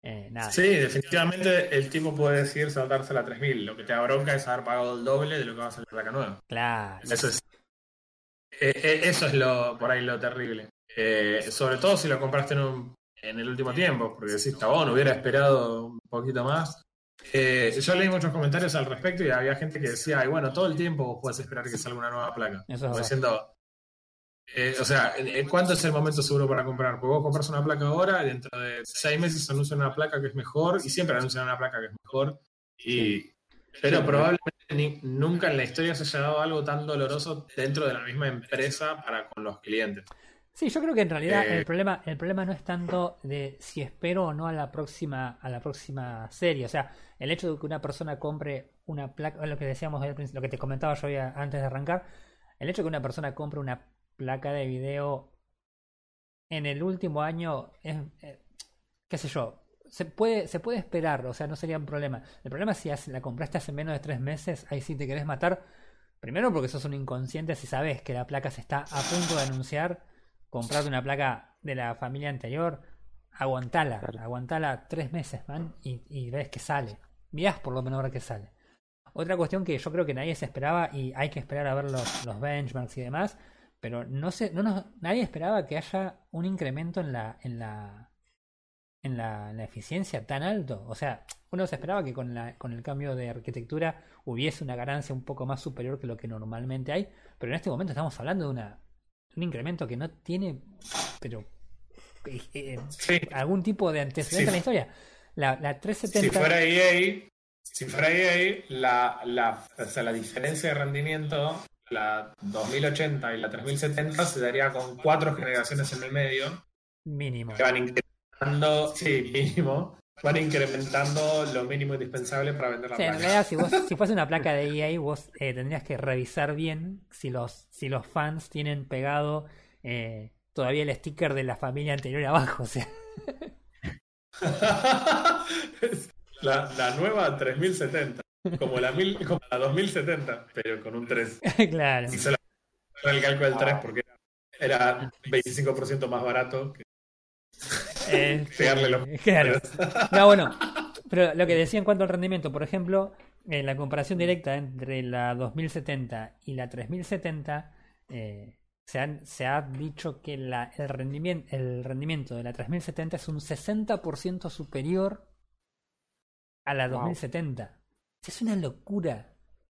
Eh, sí, definitivamente el tipo puede decir saltarse la 3000. Lo que te da bronca es haber pagado el doble de lo que va a salir la placa nueva. Claro. Eso es, eh, eh, eso es lo por ahí lo terrible. sobre todo si lo compraste en, un, en el último tiempo, porque decís, no hubiera esperado un poquito más. yo leí muchos comentarios al respecto y había gente que decía, Ay, bueno, todo el tiempo puedes esperar que salga una nueva placa. Eso es diciendo, eh, o sea, ¿cuánto es el momento seguro para comprar? Porque vos compras una placa ahora dentro de seis meses anuncian una placa que es mejor y siempre anuncian una placa que es mejor. Y, pero probablemente nunca en la historia se haya dado algo tan doloroso dentro de la misma empresa para con los clientes. Sí, yo creo que en realidad el eh, problema el problema no es tanto de si espero o no a la próxima a la próxima serie, o sea, el hecho de que una persona compre una placa, lo que decíamos lo que te comentaba yo antes de arrancar, el hecho de que una persona compre una placa de video en el último año es, eh, qué sé yo, se puede, se puede esperar, o sea, no sería un problema. El problema es si la compraste hace menos de tres meses, ahí sí te querés matar. Primero porque sos un inconsciente si sabes que la placa se está a punto de anunciar, comprarte una placa de la familia anterior, aguantala, aguantala tres meses, man, y, y ves que sale. Mirás por lo menos ahora que sale. Otra cuestión que yo creo que nadie se esperaba y hay que esperar a ver los, los benchmarks y demás pero no sé, no nadie esperaba que haya un incremento en la, en la, en la, eficiencia tan alto. O sea, uno se esperaba que con, la, con el cambio de arquitectura hubiese una ganancia un poco más superior que lo que normalmente hay, pero en este momento estamos hablando de una, un incremento que no tiene, pero eh, eh, algún tipo de antecedente en la historia. La, la 370. Si fuera EA, si fuera EA, la, la, o sea, la diferencia de rendimiento la 2080 y la 3070 se daría con cuatro generaciones en el medio. Mínimo. Que van sí, mínimo. van incrementando lo mínimo indispensable para vender la Sí, en placa. realidad, si, vos, si fuese una placa de EA, vos eh, tendrías que revisar bien si los, si los fans tienen pegado eh, todavía el sticker de la familia anterior abajo. O sea, la, la nueva 3070, como la, mil, como la 2070, pero con un 3. claro. Hizo la- el cálculo del 3 porque era 25% más barato que Eh, pegarle los Claro. No, bueno, pero lo que decía en cuanto al rendimiento, por ejemplo, en la comparación directa entre la 2070 y la 3070, eh, se, han- se ha dicho que la, el, rendimiento, el rendimiento de la 3070 es un 60% superior a la Wow. 2070. Es una locura.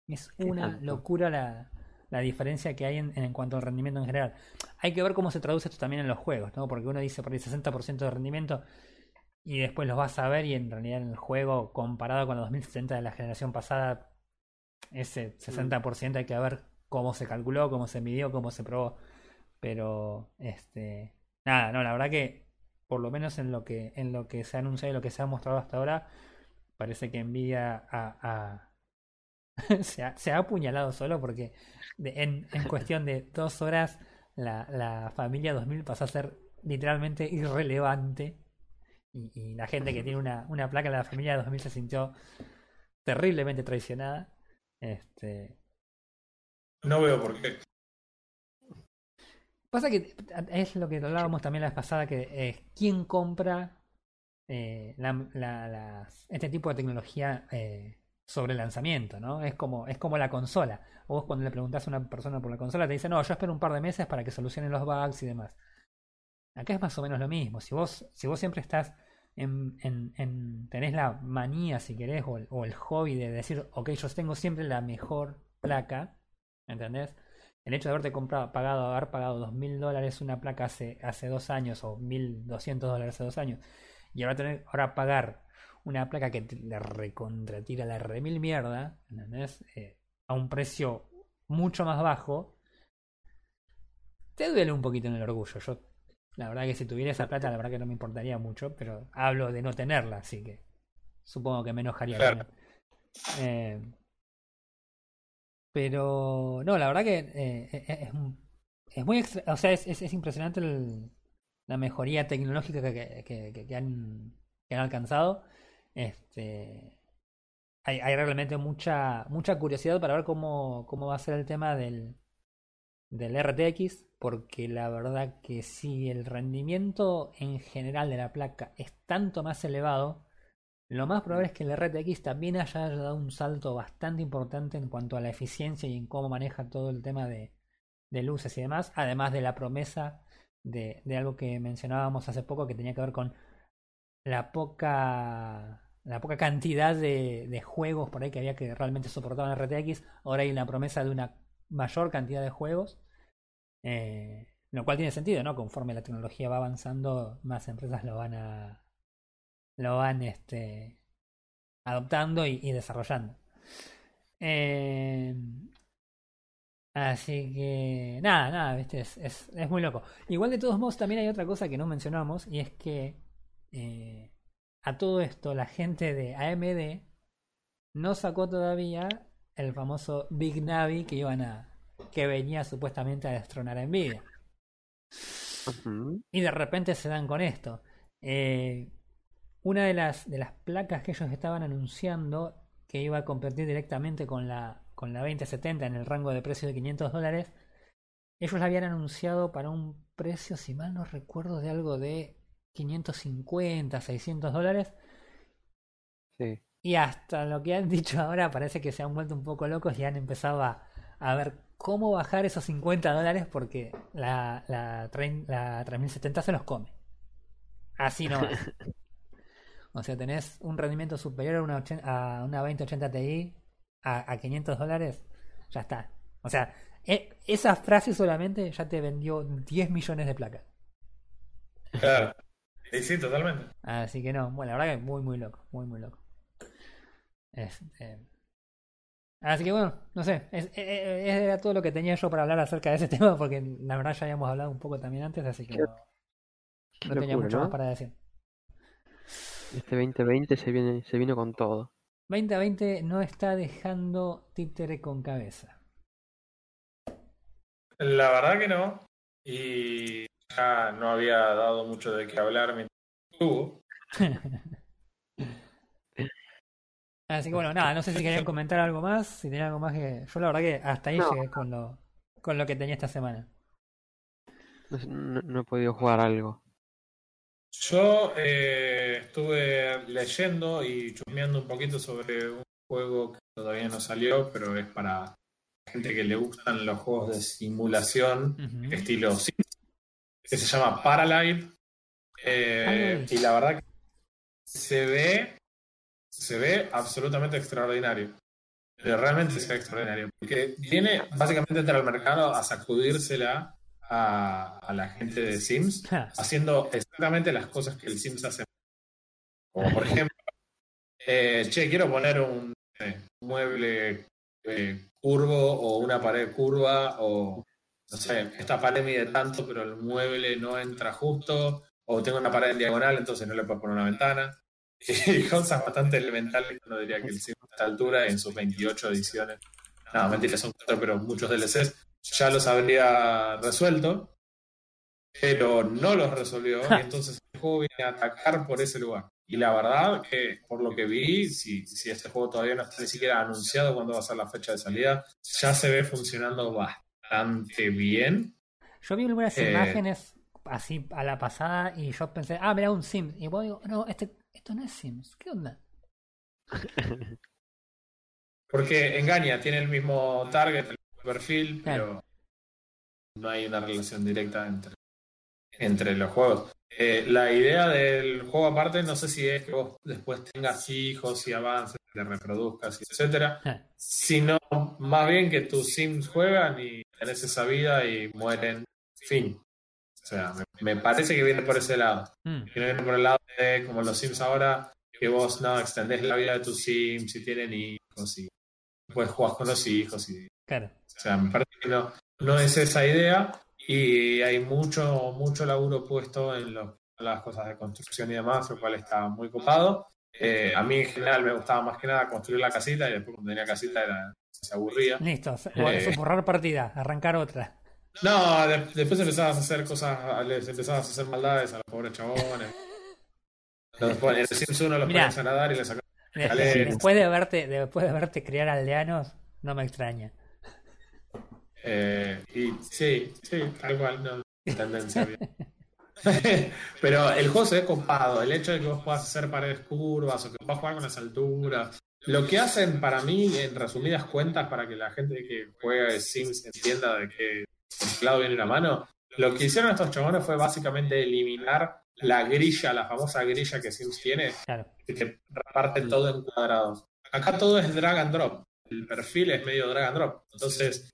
Es una locura la, la diferencia que hay en, en cuanto al rendimiento en general. Hay que ver cómo se traduce esto también en los juegos, ¿no? Porque uno dice por ahí 60% de rendimiento y después los vas a ver y en realidad en el juego comparado con la 2070 de la generación pasada, ese 60% hay que ver cómo se calculó, cómo se midió, cómo se probó. Pero, este, nada, no, la verdad que por lo menos en lo que, en lo que se ha anunciado y lo que se ha mostrado hasta ahora, parece que Nvidia ha, ha- se, ha, se ha apuñalado solo porque de- en, en cuestión de dos horas la, la familia 2000 pasó a ser literalmente irrelevante y, y la gente que tiene una, una placa de la familia 2000 se sintió terriblemente traicionada. Este, No veo por qué. Pasa que es lo que hablábamos también la vez pasada, que eh, quién compra eh, la- la- las- este tipo de tecnología eh, sobre lanzamiento, ¿no? Es como, es como la consola. Vos cuando le preguntás a una persona por la consola te dice, no, yo espero un par de meses para que solucionen los bugs y demás. Acá es más o menos lo mismo. Si vos, si vos siempre estás en, en- en- tenés la manía, si querés, o el, el hobby de decir, ok, yo tengo siempre la mejor placa, ¿entendés? El hecho de haberte comprado, pagado, haber pagado dos mil dólares una placa hace, hace dos años o mil doscientos dólares hace dos años y ahora tener, ahora pagar una placa que te la recontratira la remil mierda, ¿entendés? Eh, a un precio mucho más bajo, te duele un poquito en el orgullo. Yo, la verdad que si tuviera esa plata, la verdad que no me importaría mucho, pero hablo de no tenerla, así que supongo que me enojaría Claro. Eh, pero no, la verdad que eh, es, es, es muy extra- o sea, es, es, es impresionante el- la mejoría tecnológica que, que, que- que han, que han alcanzado. Este, hay, realmente mucha, mucha curiosidad para ver cómo, cómo va a ser el tema del, del RTX, porque la verdad que si el rendimiento en general de la placa es tanto más elevado, lo más probable es que el RTX también haya dado un salto bastante importante en cuanto a la eficiencia y en cómo maneja todo el tema de, de luces y demás, además de la promesa de, de algo que mencionábamos hace poco que tenía que ver con la poca la poca cantidad de, juegos por ahí que había que realmente soportaban RTX, ahora hay una promesa de una mayor cantidad de juegos, eh, lo cual tiene sentido, ¿no? Conforme la tecnología va avanzando, más empresas lo van a lo van este adoptando y, desarrollando. Eh, así que nada, nada, viste, es, es, es muy loco. Igual de todos modos también hay otra cosa que no mencionamos y es que eh, a todo esto la gente de AMD no sacó todavía el famoso Big Navi que iban a que venía supuestamente a destronar a Nvidia. Y de repente se dan con esto. Eh, una de las, de las placas que ellos estaban anunciando que iba a competir directamente con la, con la 2070 en el rango de precio de 500 dólares, ellos la habían anunciado para un precio, si mal no recuerdo, de algo de 550, 600 dólares. Sí. Y hasta lo que han dicho ahora parece que se han vuelto un poco locos y han empezado a, a ver cómo bajar esos 50 dólares porque la, la, la 3070 se los come. Así nomás. o sea, tenés un rendimiento superior a una, ochen- a una 2080 Ti a, a 500 dólares, ya está. O sea, e- esa frase solamente ya te vendió 10 millones de placas. Claro. Y sí, totalmente. Así que no, bueno, la verdad que muy, muy loco, muy, muy loco. Este... Así que bueno, no sé, es, es- es- era todo lo que tenía yo para hablar acerca de ese tema, porque la verdad ya habíamos hablado un poco también antes, así que Qué- no, Qué no tenía locura, mucho más para decir. Este 2020 se viene, se vino con todo. 2020 no está dejando títere con cabeza. La verdad que no. Y ya no había dado mucho de qué hablar mientras estuvo. Así que bueno, nada, no sé si querían comentar algo más, si tenían algo más que... Yo la verdad que hasta ahí No. llegué con lo, con lo que tenía esta semana. No, he podido jugar algo. Yo eh, estuve leyendo y chusmeando un poquito sobre un juego que todavía no salió, pero es para gente que le gustan los juegos de simulación estilo Sims, que se llama Paralive. Eh, Paralive. y la verdad que se ve, se ve absolutamente extraordinario. Pero realmente se ve extraordinario. Porque viene básicamente entrar al mercado a sacudírsela a, a la gente de Sims haciendo exactamente las cosas que el Sims hace. Como por ejemplo, eh, che, quiero poner un eh, mueble eh, curvo o una pared curva o, no sé, esta pared mide tanto pero el mueble no entra justo o tengo una pared en diagonal entonces no le puedo poner una ventana. Y cosas bastante elementales uno diría que el Sims a esta altura en sus 28 ediciones, no, mentira, son cuatro, pero muchos DLCs ya los habría resuelto pero no los resolvió y entonces el juego viene a atacar por ese lugar. Y la verdad que por lo que vi, si, si este juego todavía no está ni siquiera anunciado cuándo va a ser la fecha de salida, ya se ve funcionando bastante bien. Yo vi algunas Eh. imágenes así a la pasada y yo pensé, ah, mira un Sims. Y vos digo, no, este, esto no es Sims. ¿Qué onda? Porque engaña, tiene el mismo target, el mismo perfil, Claro. pero no hay una relación directa entre, entre los juegos. Eh, la idea del juego aparte, no sé si es que vos después tengas hijos y avances, te reproduzcas, etcétera, Ja, sino más bien que tus Sims juegan y tenés esa vida y mueren. Fin. O sea, me, me parece que viene por ese lado. mm, Que no viene por el lado de como los Sims ahora, que vos no extendés la vida de tus Sims y tienen hijos y después jugás con los hijos. Y, claro. o sea, me parece que no, no es esa idea y hay mucho, mucho laburo puesto en lo- las cosas de construcción y demás, lo cual está muy copado. Eh, a mí en general me gustaba más que nada construir la casita y después cuando tenía casita era, se aburría. Listo, Eh. borrar partida, arrancar otra. No, de- después empezabas a hacer cosas, les empezabas a hacer maldades a los pobres chabones. Los en el Sims 1 los a nadar y les después de verte, después de verte criar aldeanos, no me extraña. Eh, y sí, sí, tal cual, no, tendencia bien. Pero el juego se ve copado, el hecho de que vos puedas hacer paredes curvas o que puedas jugar con las alturas. Lo que hacen para mí, en resumidas cuentas, para que la gente que juega de Sims entienda de que el lado viene la mano, lo que hicieron estos chabones fue básicamente eliminar la grilla, la famosa grilla que Sims tiene, Claro. que te reparten todo en cuadrados. Acá todo es drag and drop. El perfil es medio drag and drop. Entonces,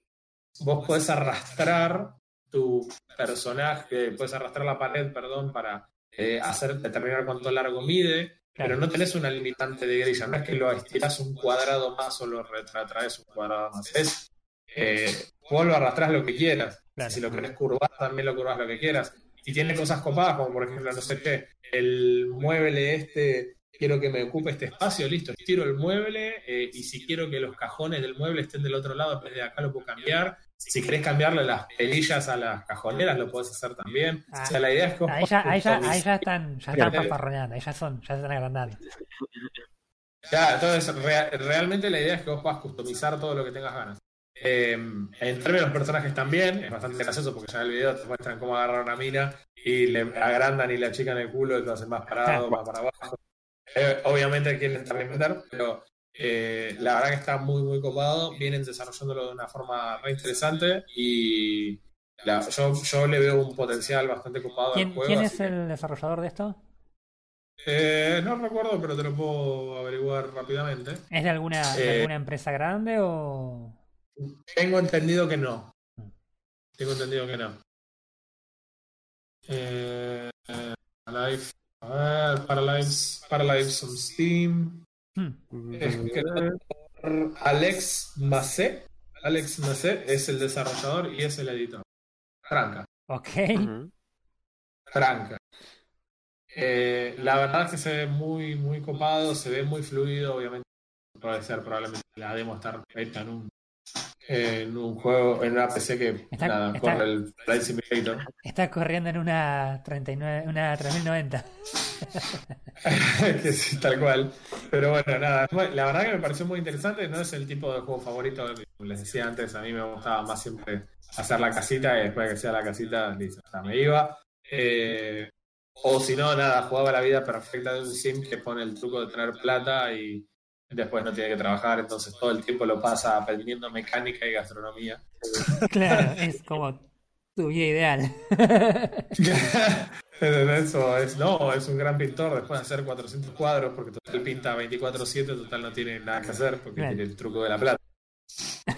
vos podés arrastrar tu personaje, puedes arrastrar la pared, perdón, para eh, hacer determinar cuánto largo mide. Pero no tenés una limitante de grilla. No es que lo estirás un cuadrado más o lo retratraes un cuadrado más. Es, eh, vos lo arrastrás lo que quieras. Claro. Si lo querés curvar, también lo curvas lo que quieras. Y tiene cosas copadas, como por ejemplo, no sé qué, el mueble este, quiero que me ocupe este espacio, listo, estiro el mueble eh, y si quiero que los cajones del mueble estén del otro lado, en vez de acá lo puedo cambiar. Si querés cambiarle las pelillas a las cajoneras, lo podés hacer también. Ah, o sea, la idea es que vos Ahí ya, ahí ya, customizás- ahí ya están, ya están Claro. fanfarroneando, ahí ya son, ya se están agrandando. Ya, entonces rea- realmente la idea es que vos puedas customizar todo lo que tengas ganas. Eh, en términos de los personajes también, es bastante gracioso porque ya en el video te muestran cómo agarrar una mina y le agrandan y le achican el culo y lo hacen más parado, más para abajo. Eh, obviamente quieren también meter, pero eh, la verdad que está muy, muy copado. Vienen desarrollándolo de una forma re interesante y la- yo, yo le veo un potencial bastante copado al ¿Quién, juego. quién es que- el desarrollador de esto? Eh, no recuerdo, pero te lo puedo averiguar rápidamente. ¿Es de alguna, de Eh, alguna empresa grande o...? Tengo entendido que no. Tengo entendido que no. Eh. A ver, Paralives, Paralives on Steam. Hmm, Es creado por Alex Macé. Alex Macé es el desarrollador y es el editor. Franca. Ok. Franca. Eh, la verdad es que se ve muy, muy copado, se ve muy fluido, obviamente puede ser probablemente la demo estar hecha en un en un juego, en una PC que Está- nada, está- corre el Flight Simulator. Está corriendo en una 39, una 3090. que sí, tal cual. Pero bueno, nada, la verdad que me pareció muy interesante, no es el tipo de juego favorito, como les decía antes, a mí me gustaba más siempre hacer la casita y después de que sea la casita, listo, o sea, me iba. Eh, o si no, nada, jugaba la vida perfecta de un sim que pone el truco de tener plata y después no tiene que trabajar, entonces todo el tiempo lo pasa aprendiendo mecánica y gastronomía. claro, es como tu vida ideal. Eso es, no, es un gran pintor después de hacer 400 cuadros, porque total pinta 24-7, total no tiene nada que hacer, porque Claro. tiene el truco de la plata.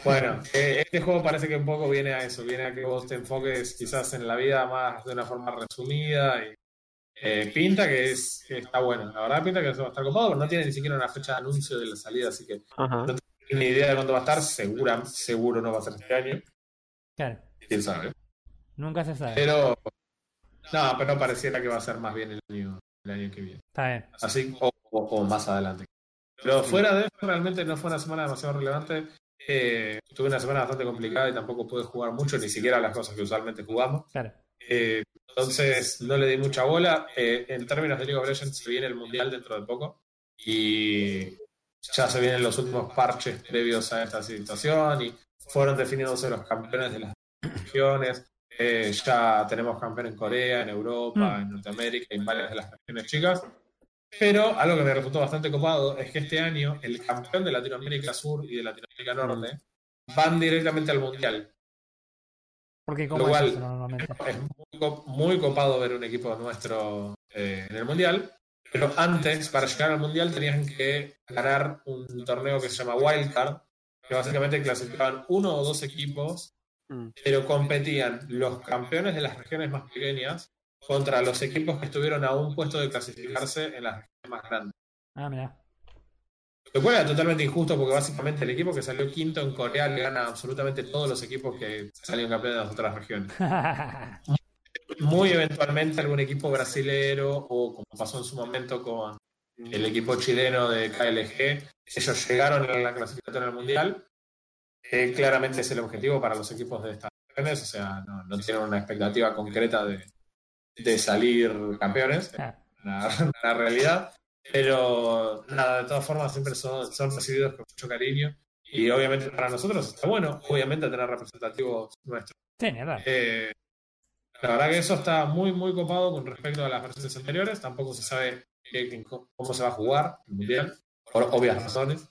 Bueno, eh, este juego parece que un poco viene a eso, viene a que vos te enfoques quizás en la vida más de una forma resumida y eh, pinta que es que está bueno. La verdad pinta que eso va a estar copado, pero no tiene ni siquiera una fecha de anuncio de la salida, así que Ajá. no tengo ni idea de cuándo va a estar, segura, seguro no va a ser este año, Claro, quién sabe. nunca se sabe. Pero no, pero pareciera que va a ser más bien el año, el año que viene. Está bien. Así o, o- o más adelante. Pero fuera de eso, realmente no fue una semana demasiado relevante. Eh, tuve una semana bastante complicada y tampoco pude jugar mucho, ni siquiera las cosas que usualmente jugamos. Claro. Eh, entonces no le di mucha bola. Eh, en términos de League of Legends, se viene el Mundial dentro de poco. Y ya se vienen los últimos parches previos a esta situación y fueron definiéndose los campeones de las regiones. Eh, ya tenemos campeón en Corea, en Europa, Mm. en Norteamérica y en varias de las regiones chicas. Pero algo que me resultó bastante copado es que este año el campeón de Latinoamérica Sur y de Latinoamérica Norte van directamente al Mundial. Porque como Lo cual- es eso normalmente. Es muy copado ver un equipo nuestro eh, en el Mundial. Pero antes, para llegar al Mundial, tenían que ganar un torneo que se llama Wildcard, que básicamente clasificaban uno o dos equipos, Mm. pero competían los campeones de las regiones más pequeñas contra los equipos que estuvieron a un puesto de clasificarse en las regiones más grandes. Ah, mira. Lo cual era totalmente injusto porque básicamente el equipo que salió quinto en Corea le gana absolutamente todos los equipos que salieron campeones de las otras regiones. Muy eventualmente algún equipo brasilero o como pasó en su momento con el equipo chileno de KLG, ellos llegaron a la clasificatoria del Mundial. Eh, claramente es el objetivo para los equipos de estas regiones, o sea, no, no tienen una expectativa concreta de, de salir campeones la, la realidad. Pero nada, de todas formas siempre son, son recibidos con mucho cariño. Y obviamente para nosotros está bueno, obviamente tener representativos nuestros. sí, hablar. Eh, la verdad que eso está muy, muy copado con respecto a las versiones anteriores. Tampoco se sabe cómo se va a jugar el mundial, por obvias razones.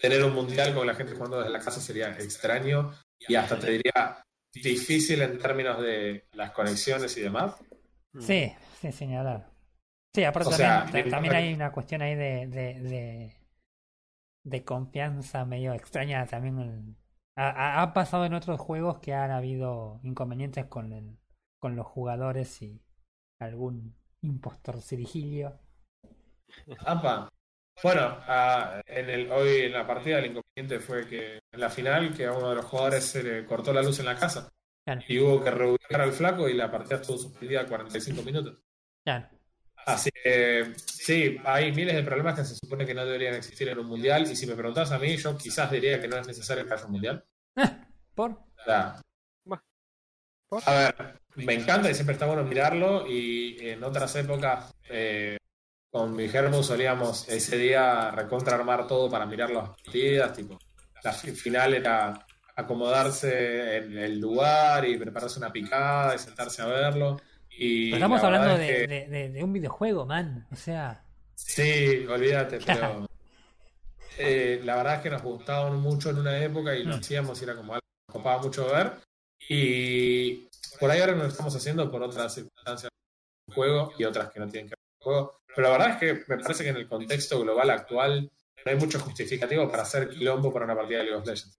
Tener un mundial con la gente jugando desde la casa sería extraño y hasta te diría difícil en términos de las conexiones y demás. Sí, ni hablar. Sí, aparte O sea, también, también hay una cuestión ahí de, de, de, de confianza medio extraña también. ha, pasado en otros juegos que han habido inconvenientes con, el, con los jugadores y algún impostor cirigilio. Apa. Bueno, en el, hoy en la partida el inconveniente fue que en la final que a uno de los jugadores se le cortó la luz en la casa Claro, y hubo que reubicar al flaco y la partida estuvo suspendida 45 minutos. claro. Así que sí, hay miles de problemas que se supone que no deberían existir en un mundial y si me preguntas a mí, yo quizás diría que no es necesario que haya un mundial. ¿Por? Sea, Bueno. a ver, me encanta y siempre está bueno mirarlo y en otras épocas eh, con mi germo solíamos ese día recontra armar todo para mirar las partidas, tipo, la fi- final era acomodarse en el lugar y prepararse una picada y sentarse a verlo. Y estamos hablando es de, que- de, de, de un videojuego, man. O sea, Sí, olvídate, pero eh, la verdad es que nos gustaban mucho en una época y lo Mm. hacíamos y era como algo que nos copaba mucho ver. Y por ahí ahora lo estamos haciendo por otras circunstancias del juego y otras que no tienen que ver con el juego. Pero la verdad es que me parece que en el contexto global actual no hay mucho justificativo para hacer quilombo para una partida de League of Legends.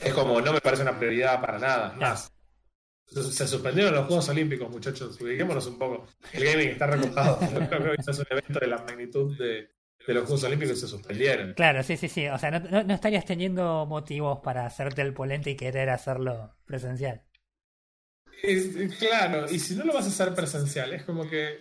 Es como, no me parece una prioridad para nada. Más, se suspendieron los Juegos Olímpicos, muchachos. Ubiquémonos un poco. El gaming está recopado. Creo que es un evento de la magnitud de, de los Juegos Olímpicos y se suspendieron. claro, sí, sí, sí. O sea, no, no, no estarías teniendo motivos para hacerte el polente y querer hacerlo presencial. es- claro, y si no lo vas a hacer presencial, es como que.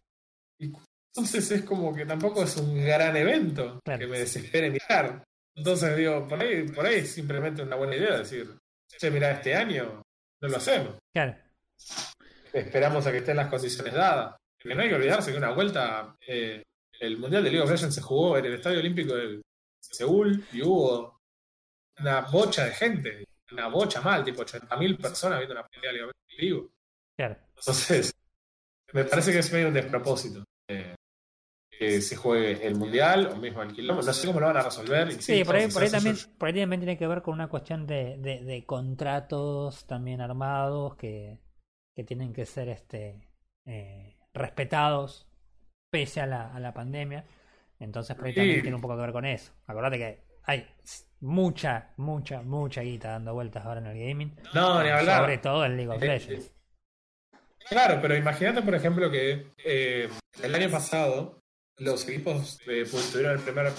entonces es como que tampoco es un gran evento Claro. que me desespere mirar. Entonces digo, por ahí, por ahí es simplemente una buena idea decir, che, mira, este año no lo hacemos. Claro. Esperamos a que estén las condiciones dadas. Porque no hay que olvidarse que una vuelta, eh, el Mundial de League of Legends se jugó en el Estadio Olímpico de Seúl y hubo una bocha de gente, una bocha mal, tipo 80.000 personas viendo una pelea de League of Legends en vivo. Claro. Entonces, me parece que es medio un despropósito eh, que se juegue el Mundial o mismo el quilombo. No sé cómo lo van a resolver. Sí, por ahí, por ahí también, por ahí también tiene que ver con una cuestión de, de, de contratos también armados que, que tienen que ser este eh, respetados pese a la, a la pandemia. Entonces por ahí también tiene un poco que ver con eso. Acordate que hay mucha, mucha, mucha guita dando vueltas ahora en el gaming. No, ni hablar. Sobre todo en League of Legends. Claro, pero imagínate, por ejemplo, que eh, el año pasado los equipos eh, tuvieron el, primer,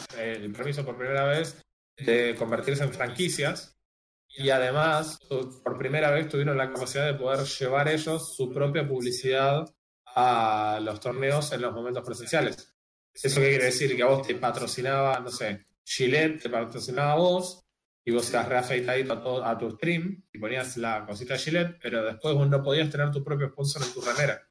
permiso por primera vez de convertirse en franquicias y además por primera vez tuvieron la capacidad de poder llevar ellos su propia publicidad a los torneos en los momentos presenciales. ¿Eso qué quiere decir? Que a vos te patrocinaba, no sé, Gillette te patrocinaba a vos y vos ibas reafeitadito a, todo- a tu stream y ponías la cosita Gillette, pero después vos no podías tener tu propio sponsor en tu remera.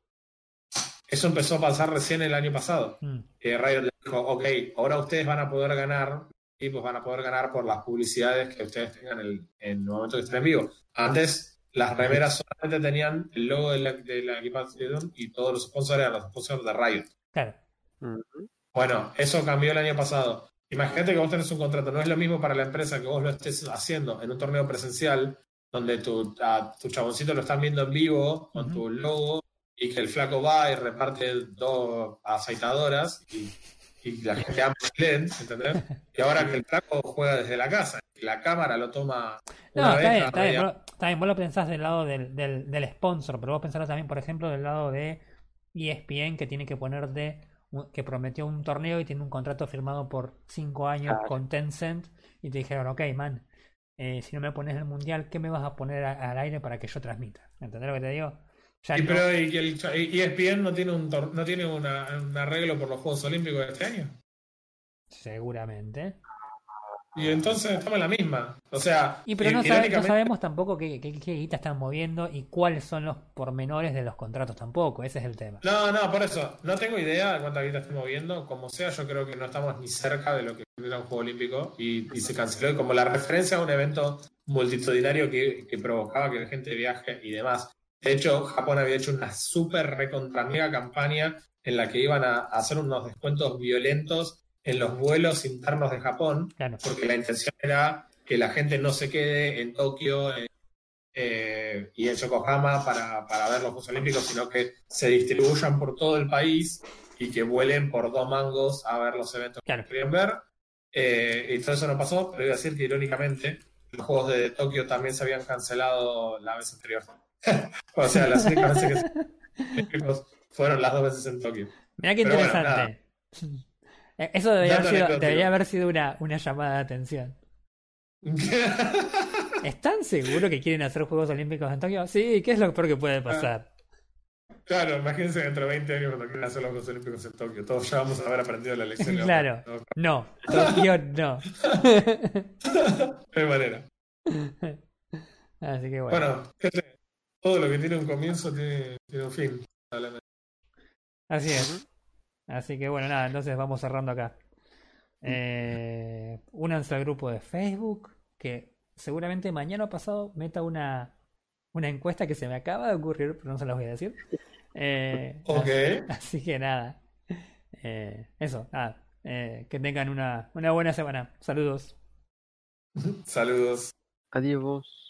Eso empezó a pasar recién el año pasado. Mm, Eh, Riot dijo, ok, ahora ustedes van a poder ganar, y pues van a poder ganar por las publicidades que ustedes tengan el- en el momento que estén en vivo. Antes, las remeras solamente tenían el logo de la, de la equipación y todos los sponsors eran los sponsors de Riot. claro. Bueno, eso cambió el año pasado. Imagínate que vos tenés un contrato, no es lo mismo para la empresa que vos lo estés haciendo en un torneo presencial, donde tu, a tu chaboncito lo están viendo en vivo con tu logo y que el flaco va y reparte dos aceitadoras y, y la gente ama el ¿entendés? Y ahora que el flaco juega desde la casa, y la cámara lo toma No, una está vez bien, está bien, vos, está bien, vos lo pensás del lado del, del, del sponsor, pero vos pensalo también, por ejemplo, del lado de ESPN que tiene que ponerte, que prometió un torneo y tiene un contrato firmado por cinco años Claro. con Tencent y te dijeron, ok, man, eh, si no me pones el mundial, ¿qué me vas a poner a- al aire para que yo transmita? ¿Entendés lo que te digo? Y no- pero y el ESPN no tiene un tor- no tiene una- un arreglo por los Juegos Olímpicos de este año. seguramente. Y entonces estamos en la misma. O sea, Y pero no, sabe- no irónicamente- sabemos tampoco qué, qué, qué guita están moviendo y cuáles son los pormenores de los contratos tampoco, ese es el tema. No, no, por eso. No tengo idea de cuánta guita estoy moviendo. Como sea, yo creo que no estamos ni cerca de lo que era un juego olímpico y, y se canceló. Y como la referencia a un evento multitudinario que, que provocaba que la gente viaje y demás. De hecho, Japón había hecho una súper recontra mega campaña en la que iban a hacer unos descuentos violentos en los vuelos internos de Japón Claro. porque la intención era que la gente no se quede en Tokio eh, eh, y en Yokohama para, para ver los Juegos Olímpicos, sino que se distribuyan por todo el país y que vuelen por dos mangos a ver los eventos Claro. que querían ver. Eh, y todo eso no pasó, pero iba a decir que irónicamente los Juegos de Tokio también se habían cancelado la vez anterior. o sea, las únicas veces que se fueron las dos veces en Tokio. Mirá qué Pero interesante. Eh, Eso debería, haber sido, anecdótico. debería haber sido una, una llamada de atención. ¿Están seguros que quieren hacer Juegos Olímpicos en Tokio? Sí, ¿qué es lo peor que puede pasar? Claro, imagínense dentro de 20 años cuando quieran hacer los Juegos Olímpicos en Tokio. Todos ya vamos a haber aprendido la lección. Claro. No, No, Tokio no. de manera. Así que bueno. Bueno, gente, todo lo que tiene un comienzo tiene, tiene un fin. Así es. Así que bueno, nada, entonces vamos cerrando acá. Eh, únanse al grupo de Facebook, que seguramente mañana o pasado meta una, una encuesta que se me acaba de ocurrir, pero no se las voy a decir. Eh, Ok. Así que nada. Eh, eso, nada. Eh, que tengan una, una buena semana. Saludos. Saludos. Adiós.